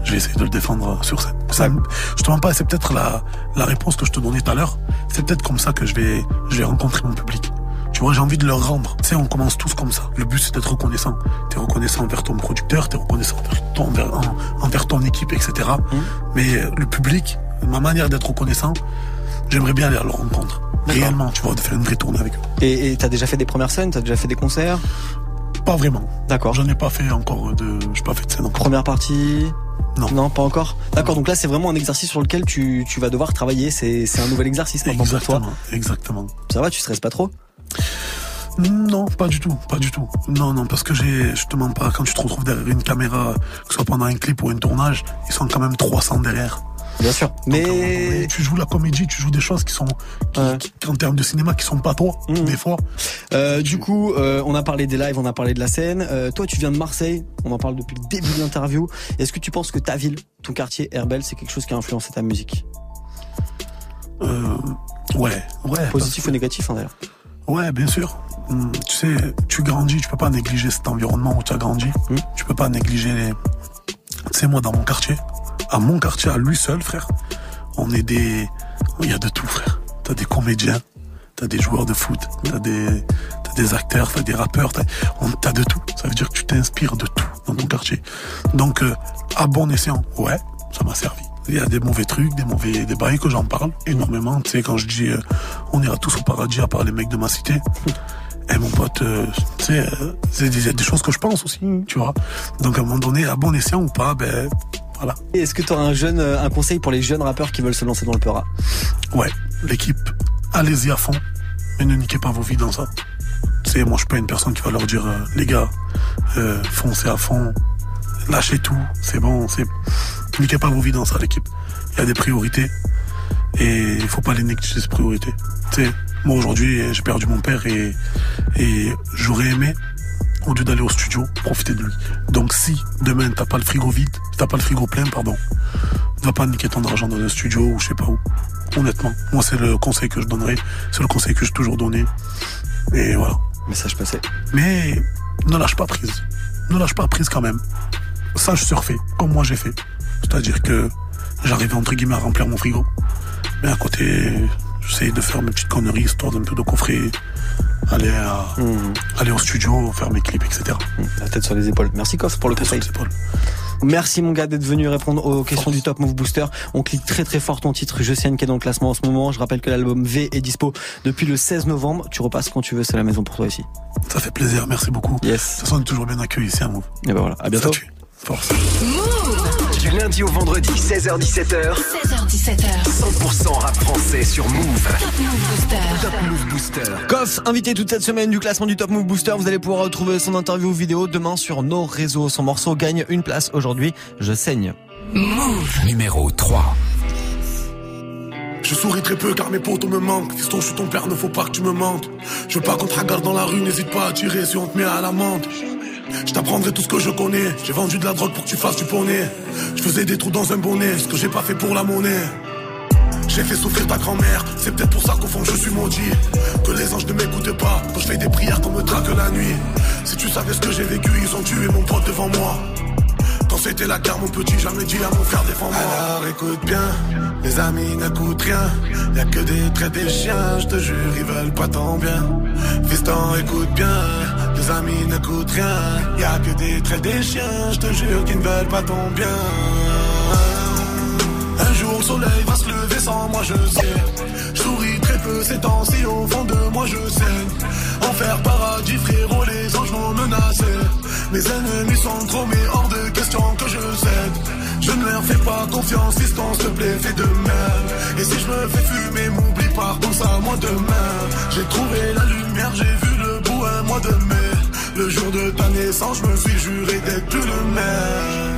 Je vais essayer de le défendre sur scène. Ça, je te mens pas, c'est peut-être la, la réponse que je te donnais tout à l'heure. C'est peut-être comme ça que je vais, je vais rencontrer mon public. Tu vois, j'ai envie de leur rendre. Tu sais, on commence tous comme ça. Le but, c'est d'être reconnaissant. T'es reconnaissant envers ton producteur, t'es reconnaissant envers ton, envers, en- envers ton équipe, etc. Mais euh, le public, ma manière d'être reconnaissant, j'aimerais bien aller à leur rencontre. Réellement, tu vois, de faire une vraie tournée avec eux. Et t'as déjà fait des premières scènes, t'as déjà fait des concerts? Pas vraiment. D'accord. J'en ai pas fait encore de, j'ai pas fait de scène encore. Première partie? Non. Non, pas encore. D'accord, donc là c'est vraiment un exercice sur lequel tu, tu vas devoir travailler. C'est c'est un nouvel exercice maintenant pour toi. Exactement. Ça va, tu stresses pas trop? Non, pas du tout, pas du tout. Non, non, parce que j'ai, je te mens pas, quand tu te retrouves derrière une caméra, que ce soit pendant un clip ou un tournage, ils sont quand même 300 derrière. Bien sûr. Mais tu joues la comédie, tu joues des choses qui sont, qui, qui- en termes de cinéma, qui sont pas toi, Mmh. des fois. Euh, du coup, euh, on a parlé des lives, on a parlé de la scène. Euh, toi, tu viens de Marseille. On en parle depuis le début de l'interview. Est-ce que tu penses que ta ville, ton quartier, Herbel, c'est quelque chose qui a influencé ta musique? Ouais, ouais. Positif ou négatif, hein, d'ailleurs Ouais, bien sûr. Hum, Tu sais, tu grandis, tu peux pas négliger cet environnement où tu as grandi. Tu peux pas négliger les... Tu sais, moi, dans mon quartier, à mon quartier, à lui seul, frère, on est des... Il y a de tout, frère. T'as des comédiens, t'as des joueurs de foot, t'as des... T'as des acteurs, t'as des rappeurs, t'as t'as de tout. Ça veut dire que tu t'inspires de tout dans ton quartier. Donc, euh, à bon escient, ouais, ça m'a servi. Il y a des mauvais trucs, des mauvais des bails que j'en parle énormément. Tu sais, quand je dis euh, on ira tous au paradis à part les mecs de ma cité. Et mon pote, euh, tu sais, euh, c'est des, des choses que je pense aussi, tu vois. Donc à un moment donné, à bon escient ou pas, ben voilà. Est-ce que tu auras un jeune, un conseil pour les jeunes rappeurs qui veulent se lancer dans le Peura Ouais, l'équipe, allez-y à fond, mais ne niquez pas vos vies dans ça. Tu sais, moi je suis pas une personne qui va leur dire, euh, les gars, foncez à fond, lâchez tout, c'est bon, c'est niquez pas vos dans ça, l'équipe. Il y a des priorités et il faut pas les négliger ces priorités. Tu sais, moi aujourd'hui j'ai perdu mon père et et j'aurais aimé au lieu d'aller au studio profiter de lui. Donc si demain t'as pas le frigo vide, t'as pas le frigo plein, pardon, va pas niquer ton argent dans un studio ou je sais pas où. Honnêtement, moi c'est le conseil que je donnerais, c'est le conseil que j'ai toujours donné. Et voilà. Message passé. Mais ne lâche pas prise. Ne lâche pas prise quand même. Sache surfer, comme moi j'ai fait. C'est-à-dire que j'arrivais entre guillemets à remplir mon frigo. Mais à côté, j'essayais de faire mes petites conneries, histoire d'un peu de coffrer, aller, à, aller au studio, faire mes clips, etc. La tête sur les épaules. Merci Koff pour le conseil. Merci mon gars d'être venu répondre aux questions du Top Move Booster. On clique très très fort ton titre Je sais qui est dans le classement en ce moment. Je rappelle que l'album V est dispo depuis le 16 novembre. Tu repasses quand tu veux, c'est la maison pour toi ici. Ça fait plaisir, merci beaucoup. Yes. De toute façon, on est toujours bien accueilli ici à Move. Et ben voilà, à bientôt. Force. Du lundi au vendredi, 16h17h. 16h17h. 100% rap français sur Move. Top Move Booster. Top Move Booster. Koff, invité toute cette semaine du classement du Top Move Booster. Vous allez pouvoir retrouver son interview vidéo demain sur nos réseaux. Son morceau gagne une place aujourd'hui. Je saigne. Move. Numéro 3. Je souris très peu car mes potos me manquent. Fiston, je suis ton père, ne faut pas que tu me manques. Je veux pas qu'on te regarde dans la rue, n'hésite pas à tirer si on te met à l'amende. Je t'apprendrai tout ce que je connais. J'ai vendu de la drogue pour que tu fasses du poney. Je faisais des trous dans un bonnet, ce que j'ai pas fait pour la monnaie. J'ai fait souffrir ta grand-mère, c'est peut-être pour ça qu'au fond je suis maudit. Que les anges ne m'écoutent pas quand je fais des prières qu'on me traque la nuit. Si tu savais ce que j'ai vécu, ils ont tué mon pote devant moi. Quand c'était la guerre, mon petit, jamais dit à mon frère défends-moi. Alors écoute bien, les amis n'écoutent rien. Y'a que des traits des chiens, je te jure, ils veulent pas ton bien. Fiston, écoute bien, tes amis ne coûtent rien, y a que des traits des chiens, je te jure qu'ils ne veulent pas ton bien. Un jour le soleil va se lever sans moi je sais. Je souris très peu ces temps-ci au fond de moi je sais. Enfer, paradis, frérot, les anges m'ont menacé. Mes ennemis sont trop mais hors de question que je cède. Je ne leur fais pas confiance, distance, s'il te plaît, fais de même. Et si je me fais fumer, m'oublie pas, pense à moi demain. J'ai trouvé la lumière, j'ai vu le bout un mois de mai. Le jour de ta naissance, je me suis juré d'être plus le même.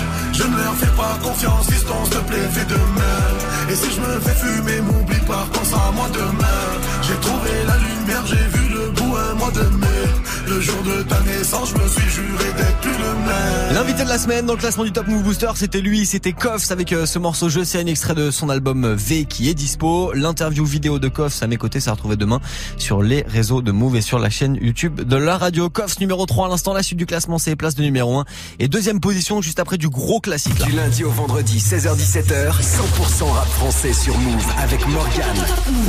Je ne leur fais pas confiance s'il te plaît fais de même. Et si je me fais fumer m'oublie pas pense à moi demain. J'ai trouvé la lumière j'ai vu le bout un mois de mai. Le jour de ta naissance je me suis juré L'invité de la semaine dans le classement du Top Move Booster, c'était lui, c'était Koffs avec euh, ce morceau Je sais, un extrait de son album V qui est dispo. L'interview vidéo de Koffs à mes côtés, ça retrouvé demain sur les réseaux de Move et sur la chaîne YouTube de la radio. Koffs numéro 3 à l'instant, la suite du classement, c'est place de numéro 1 et deuxième position juste après du gros classique là. Du lundi au vendredi, 16h-17h, 100% rap français sur Move avec Morgan.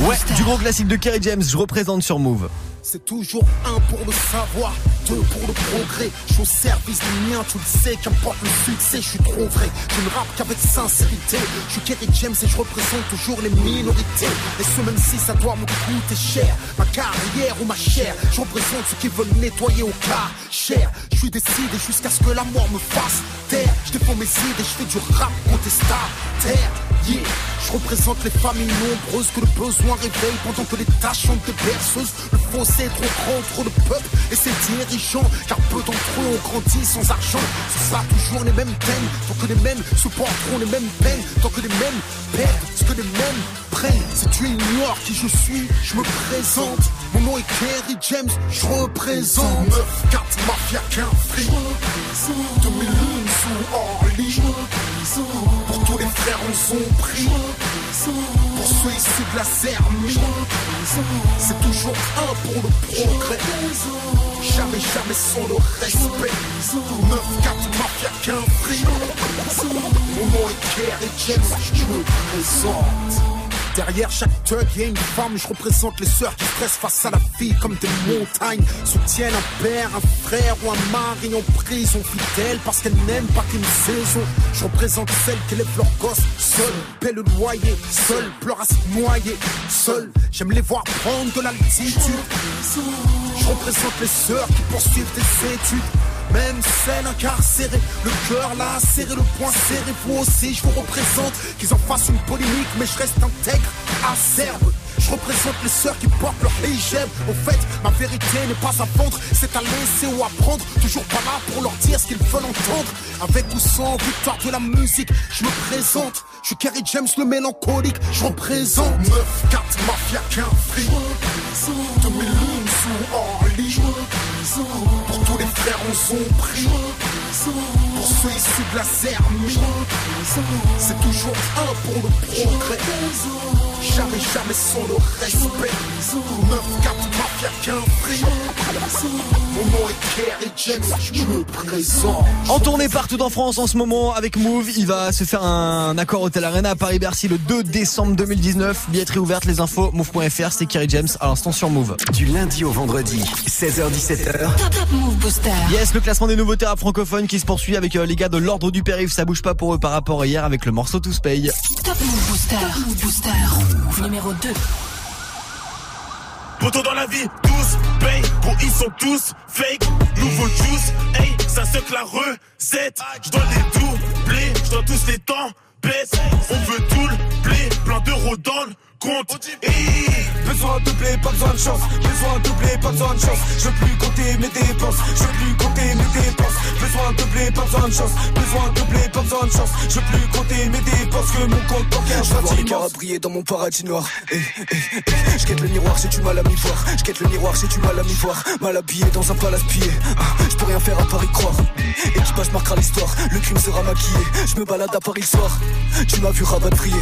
Ouais, du gros classique de Kerry James, je représente sur Move. C'est toujours un pour le savoir, deux pour le progrès. Je suis au service du mien, tu le sais, qu'importe le succès, je suis trop vrai. Je ne rappe qu'avec sincérité. Je suis Kerry James et je représente toujours les minorités. Et ce même si ça doit me coûter cher, ma carrière ou ma chair. Je représente ceux qui veulent nettoyer au cas cher. Je suis décidé jusqu'à ce que la mort me fasse taire. Je défends mes idées, je fais du rap contestataire. Yeah. Je représente les familles nombreuses que le besoin réveille pendant que les tâches sont des berceuses. Le fossé est trop grand entre le peuple et ses dirigeants. Car peu d'entre eux ont grandi sans argent. Ce sera toujours les mêmes thèmes, tant que les mêmes supporteront les mêmes peines, tant que les mêmes perdent ce que les mêmes prennent. Si tu ignores qui je suis, je me présente. Mon nom est Kerry James, je représente 9, 4, mafia, qu'un fric 2000 lunes sous Orly tous les frères on son prix. Pour ceux issus de la Zermie C'est toujours un pour le progrès. Jamais, jamais sans le respect. 9, 4, mafia, qu'un fric Mon nom est Kerry James, je me présente Derrière chaque thug, y a une femme, je représente les sœurs qui stressent face à la vie comme des montagnes. Soutiennent un père, un frère ou un mari en prison fidèle parce qu'elles n'aiment pas qu'une saison. Je représente celles qui élèvent leurs gosses seules, paient le loyer, seules, pleurent à se noyer, seules. J'aime les voir prendre de l'altitude. Je représente les sœurs qui poursuivent des études. Même celle incarcérée, le cœur là serré, le poing serré, vous aussi je vous représente. Qu'ils en fassent une polémique mais je reste intègre, acerbe. Je représente les sœurs qui portent leur hijab. Au fait, ma vérité n'est pas à vendre. C'est à laisser ou à prendre. Toujours pas là pour leur dire ce qu'ils veulent entendre. Avec ou sans victoire de la musique Je me présente. Je suis Kerry James le mélancolique. Je représente. 9, 4, mafia, qu'un fric. 2000 lunes sous Orly Pour tous les frères on son prix. Pour ceux issus de la Zermie C'est toujours un pour le progrès. Jamais, jamais sans le respect. 9, 4, mafia, qu'un fric Mon nom est Kerry James, je me présente En tournée partout en France en ce moment avec Move, il va se faire un accord Hotel Arena à Paris-Bercy le 2 décembre 2019. Billetterie ouverte, les infos, move.fr, c'est Kerry James à l'instant sur Move. Du lundi au vendredi, 16h-17h, Top, top Move Booster. Yes, le classement des nouveautés rap francophones qui se poursuit avec euh, les gars de l'ordre du périph', ça bouge pas pour eux par rapport à hier avec le morceau Tous Paye. Top Move Booster. Top Move Booster. Numéro 2. Poto dans la vie, tous paye, gros ils sont tous fake. Nouveau juice, hey, ça se la recette. Je dois les doubler, je dois tous les temps. baisse. On veut tout le blé, plein d'euros dans le compte. Et Besoin de blé, pas besoin de chance. Besoin de blé, pas besoin de chance. Je veux plus compter mes dépenses. Je veux plus compter mes dépenses. Besoin de blé, pas besoin de chance. Besoin de blé, pas besoin de chance. Je veux plus compter mes dépenses. Que mon compte bancaire Je vois les caras briller dans mon paradis noir. Eh, eh, eh. Je quête le miroir, j'ai du mal à m'y voir. Je quête le miroir, j'ai du mal à m'y voir. Mal habillé dans un palace pillé. Ah, Je peux rien faire à part y croire. Équipage marquera l'histoire. Le crime sera maquillé. Je me balade à Paris le soir. Tu m'as vu rapatrier.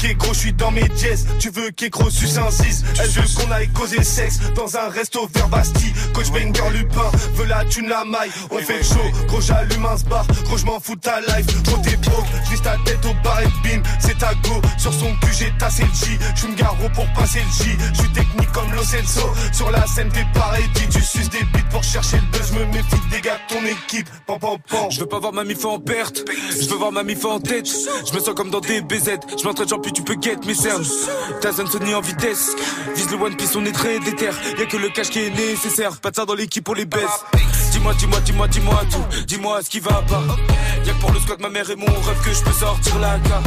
Gros je suis dans mes dièses. Tu veux qu'écro suce un 6 Elle veut qu'on aille causer sexe Dans un resto vers Bastille. Coach Banger Lupin Veut la thune la maille. On fait show Gros j'allume un bar Gros je m'en fous de ta life Gros t'es broke J'vise ta tête au bar et bim C'est ta go. Sur son cul j'ai tassé le J. J'suis me garrot pour passer le J. J'suis technique comme Lo Celso. Sur la scène t'es pareil Tu suces des bites pour chercher le buzz. Me méfie des gars de ton équipe. Pam pam pam Je veux pas voir ma mif en perte, je veux voir ma mif en tête. Je me sens comme dans des BZ, je m'entraîne genre tu peux get mes cernes. Tyson Sony en vitesse, vise le One Piece, on est très déter. Y'a que le cash qui est nécessaire, pas de ça dans l'équipe, on les baisse. Dis-moi, dis-moi, dis-moi, dis-moi tout, dis-moi ce qui va pas. Y'a que pour le squat, ma mère et mon rêve que je peux sortir la carte.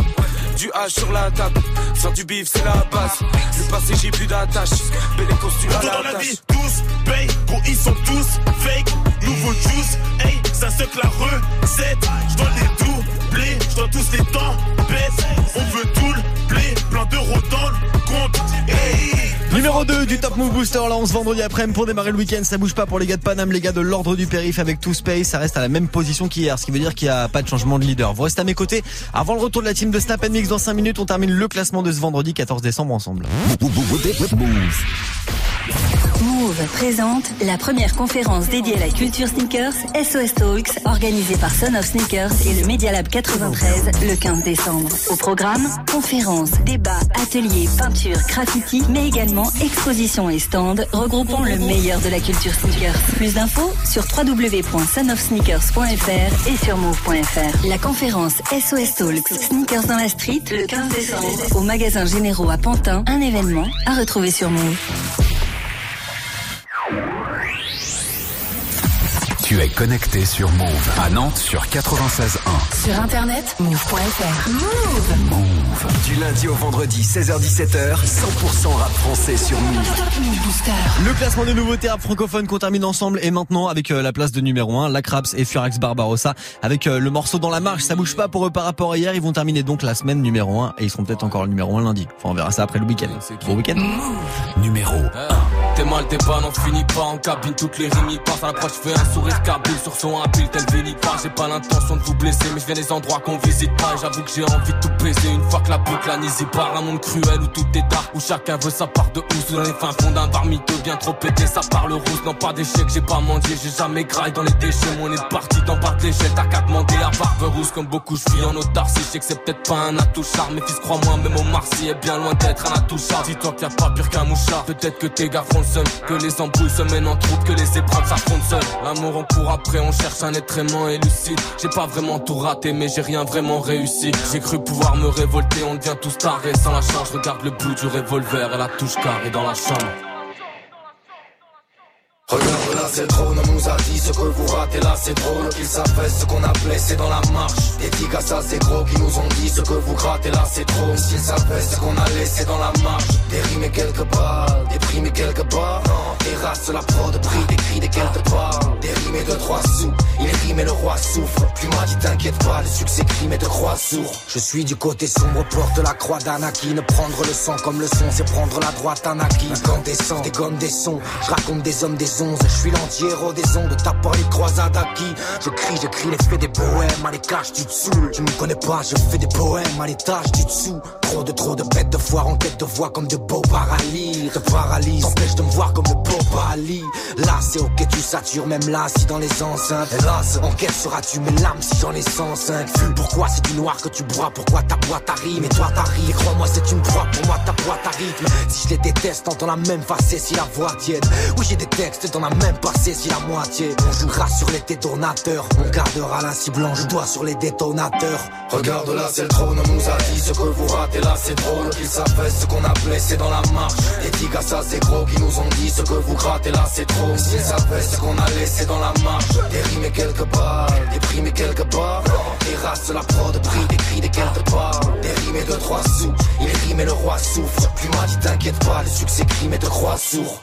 Du H sur la table, faire du bif c'est la base. Le passé j'ai plus d'attache, belle costume à Tout dans la la vie, tous paye, gros ils sont tous fake. Nouveau juice, hey, ça que la recette. Je dois les doubler, je dois tous les temps baisse. On veut tout le plein d'euros dans le compte. Hey. Numéro 2 du Top Move Booster, là on se vendredi après-midi pour démarrer le week-end. Ça bouge pas pour les gars de Paname, les gars de l'ordre du périph avec Two Space. Ça reste à la même position qu'hier, ce qui veut dire qu'il n'y a pas de changement de leader. Vous restez à mes côtés. Avant le retour de la team de Snap Mix dans 5 minutes, on termine le classement de ce vendredi 14 décembre ensemble. Move présente la première conférence dédiée à la culture sneakers, SOS Talks, organisée par Son of Sneakers et le Media Lab 93 le 15 décembre. Au programme, conférences, débats, ateliers, peinture, graffiti, mais également expositions et stands regroupant le meilleur de la culture sneakers. Plus d'infos sur www.sonofsneakers.fr et sur move.fr. La conférence SOS Talks, Sneakers dans la street, le 15 décembre, au magasin Généraux à Pantin, un événement à retrouver sur Move. Tu es connecté sur Move à Nantes sur 96.1. Sur internet, move.fr. Move. Du lundi au vendredi 16h17h, 100% rap français sur Move. Le classement des nouveautés rap francophones qu'on termine ensemble et maintenant avec euh, la place de numéro 1, Lacraps et Furax Barbarossa avec euh, le morceau dans la marche. Ça bouge pas pour eux par rapport à hier. Ils vont terminer donc la semaine numéro 1 et ils seront peut-être encore le numéro 1 lundi. Enfin, on verra ça après le week-end. Bon week-end. Numéro T'es mal, t'es pas, n'en finis pas en cabine, toutes les rimes y passent. À l'approche, fais un sourire kabyle sur son habile, tel Véni pas. J'ai pas l'intention de vous blesser, mais je viens des endroits qu'on visite pas. J'avoue que j'ai envie de tout baiser une fois que la boucle anésie par un monde cruel où tout est dark, où chacun veut sa part de housse. Dans les fins fonds d'un bar miteux, bien trop pété, ça parle rousse. Non, pas d'échec, j'ai pas mendié, j'ai jamais graille dans les déchets. Mon est parti dans de l'échelle, t'as qu'à demander à barbe rousse. Comme beaucoup, je vis en autarcie, je sais que c'est peut-être pas un attouchard. Mais fils, crois-moi, même au Marcy est bien loin d'être un attouchard. Dis-toi qu'il y a pas pire qu'un mouchard. Peut-être que tes gars que les embrouilles se mènent en troupe, que les épreuves s'affrontent seules. L'amour on court après, on cherche un être aimant et. J'ai pas vraiment tout raté, mais j'ai rien vraiment réussi. J'ai cru pouvoir me révolter, on devient tous tarés sans la charge. Regarde le bout du revolver et la touche carrée dans la chambre. Regarde là c'est trône, nous a dit ce que vous ratez là c'est drôle Qu'ils savent ce qu'on a blessé dans la marche. Des tigres ça c'est gros qui nous ont dit ce que vous grattez là c'est trop. S'ils savaient ce qu'on a laissé dans la marche. Des balles, des primes et quelques barres Non, des races la prod prix, des cris des quelques Des rimes et de trois sous, il rime et le roi souffre. Plus m'a dit t'inquiète pas, le succès crime et de croix sourd. Je suis du côté sombre, porte la croix d'Anakin Prendre le sang comme le son, c'est prendre la droite Anakin Incandescent, des gommes, des sons, je raconte des hommes, des Je suis l'anti-héros des ondes, ta les croisades acquis. Je crie, j'écris les faits des poèmes À l'étage tu te saoules, tu me connais pas Je fais des poèmes à l'étage du dessous Trop de trop de bêtes de foire en quête de voix Comme de beaux paralyses Te paralyse, t'empêche de me voir comme le beau Ali Là c'est ok tu satures même là si dans les enceintes. Hélas, en quelle seras-tu mes larmes si j'en ai 105 Vu pourquoi c'est du noir que tu bois? Pourquoi ta boîte arrive? Et toi t'arrives, crois-moi c'est une proie Pour moi ta boîte à rythme. Si je les déteste, t'entends la même face si la voix tiède Oui j'ai des textes dans la même avoir saisi la moitié. On jouera sur les détonateurs, on gardera la cible je dois sur les détonateurs. Regarde là, c'est le trône, on nous a dit ce que vous ratez là, c'est drôle. Qu'ils savent ce qu'on a blessé dans la marche. Les dix ça c'est gros qui nous ont dit ce que vous grattez là, c'est trop. S'ils savaient ce qu'on a laissé dans la marche. Des rimes et quelques balles, des primes et quelques barres. Des la prod, prix, des cris, des quelques pas. Des rimes et de trois sous, il rime et le roi souffre. Plus m'a dit t'inquiète pas, le succès crime et te croix sourd.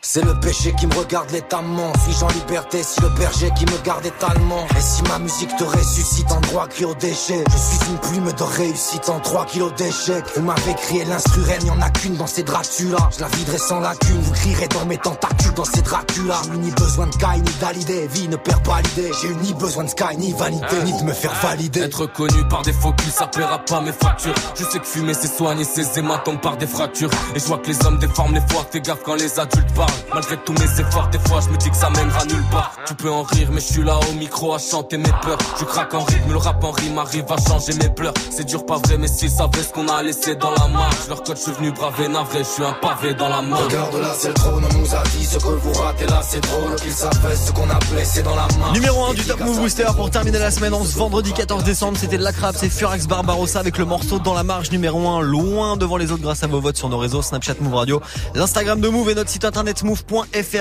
C'est le péché qui me regarde l'étamment Suis-je en liberté si le berger qui me garde est allemand. Et si ma musique te ressuscite en droit cri au déchet. Je suis une plume de réussite en 3 kilos d'échecs. Vous m'avez crié l'instru reine, y'en a qu'une dans ces Dracula. Je la viderai sans lacune, vous crierez dans mes tentacules dans ces Dracula. J'ai ni besoin de Kai ni d'Alidé, vie ne perd pas l'idée. J'ai eu ni besoin de Sky ni vanité, ni de me faire valider. Être connu par des faux culs, ça paiera pas mes factures. Je sais que fumer c'est soigner ses hématomes par des fractures. Et je vois que les hommes déforment les fois, fais gaffe quand les adultes parlent Malgré tous mes efforts, des fois je me dis que ça mènera nulle part. Tu peux en rire, mais je suis là au micro à chanter mes peurs. Je craque en rythme, le rap en rime arrive à changer mes pleurs. C'est dur, pas vrai, mais s'ils savaient ce qu'on a laissé dans la marche. Leur code, je suis venu braver, navré, je suis un pavé dans la main. Regarde là, c'est le trône, on nous a dit ce que vous ratez là, c'est drôle. Qu'ils savaient ce qu'on a blessé dans la marche. Numéro 1 du Top Move Booster pour terminer la semaine en ce vendredi 14 décembre. C'était de la crabe, c'est Furax Barbarossa avec le morceau dans la marge numéro 1, loin devant les autres grâce à vos votes sur nos réseaux Snapchat Move Radio, l'Instagram de Move et notre site internet move.fr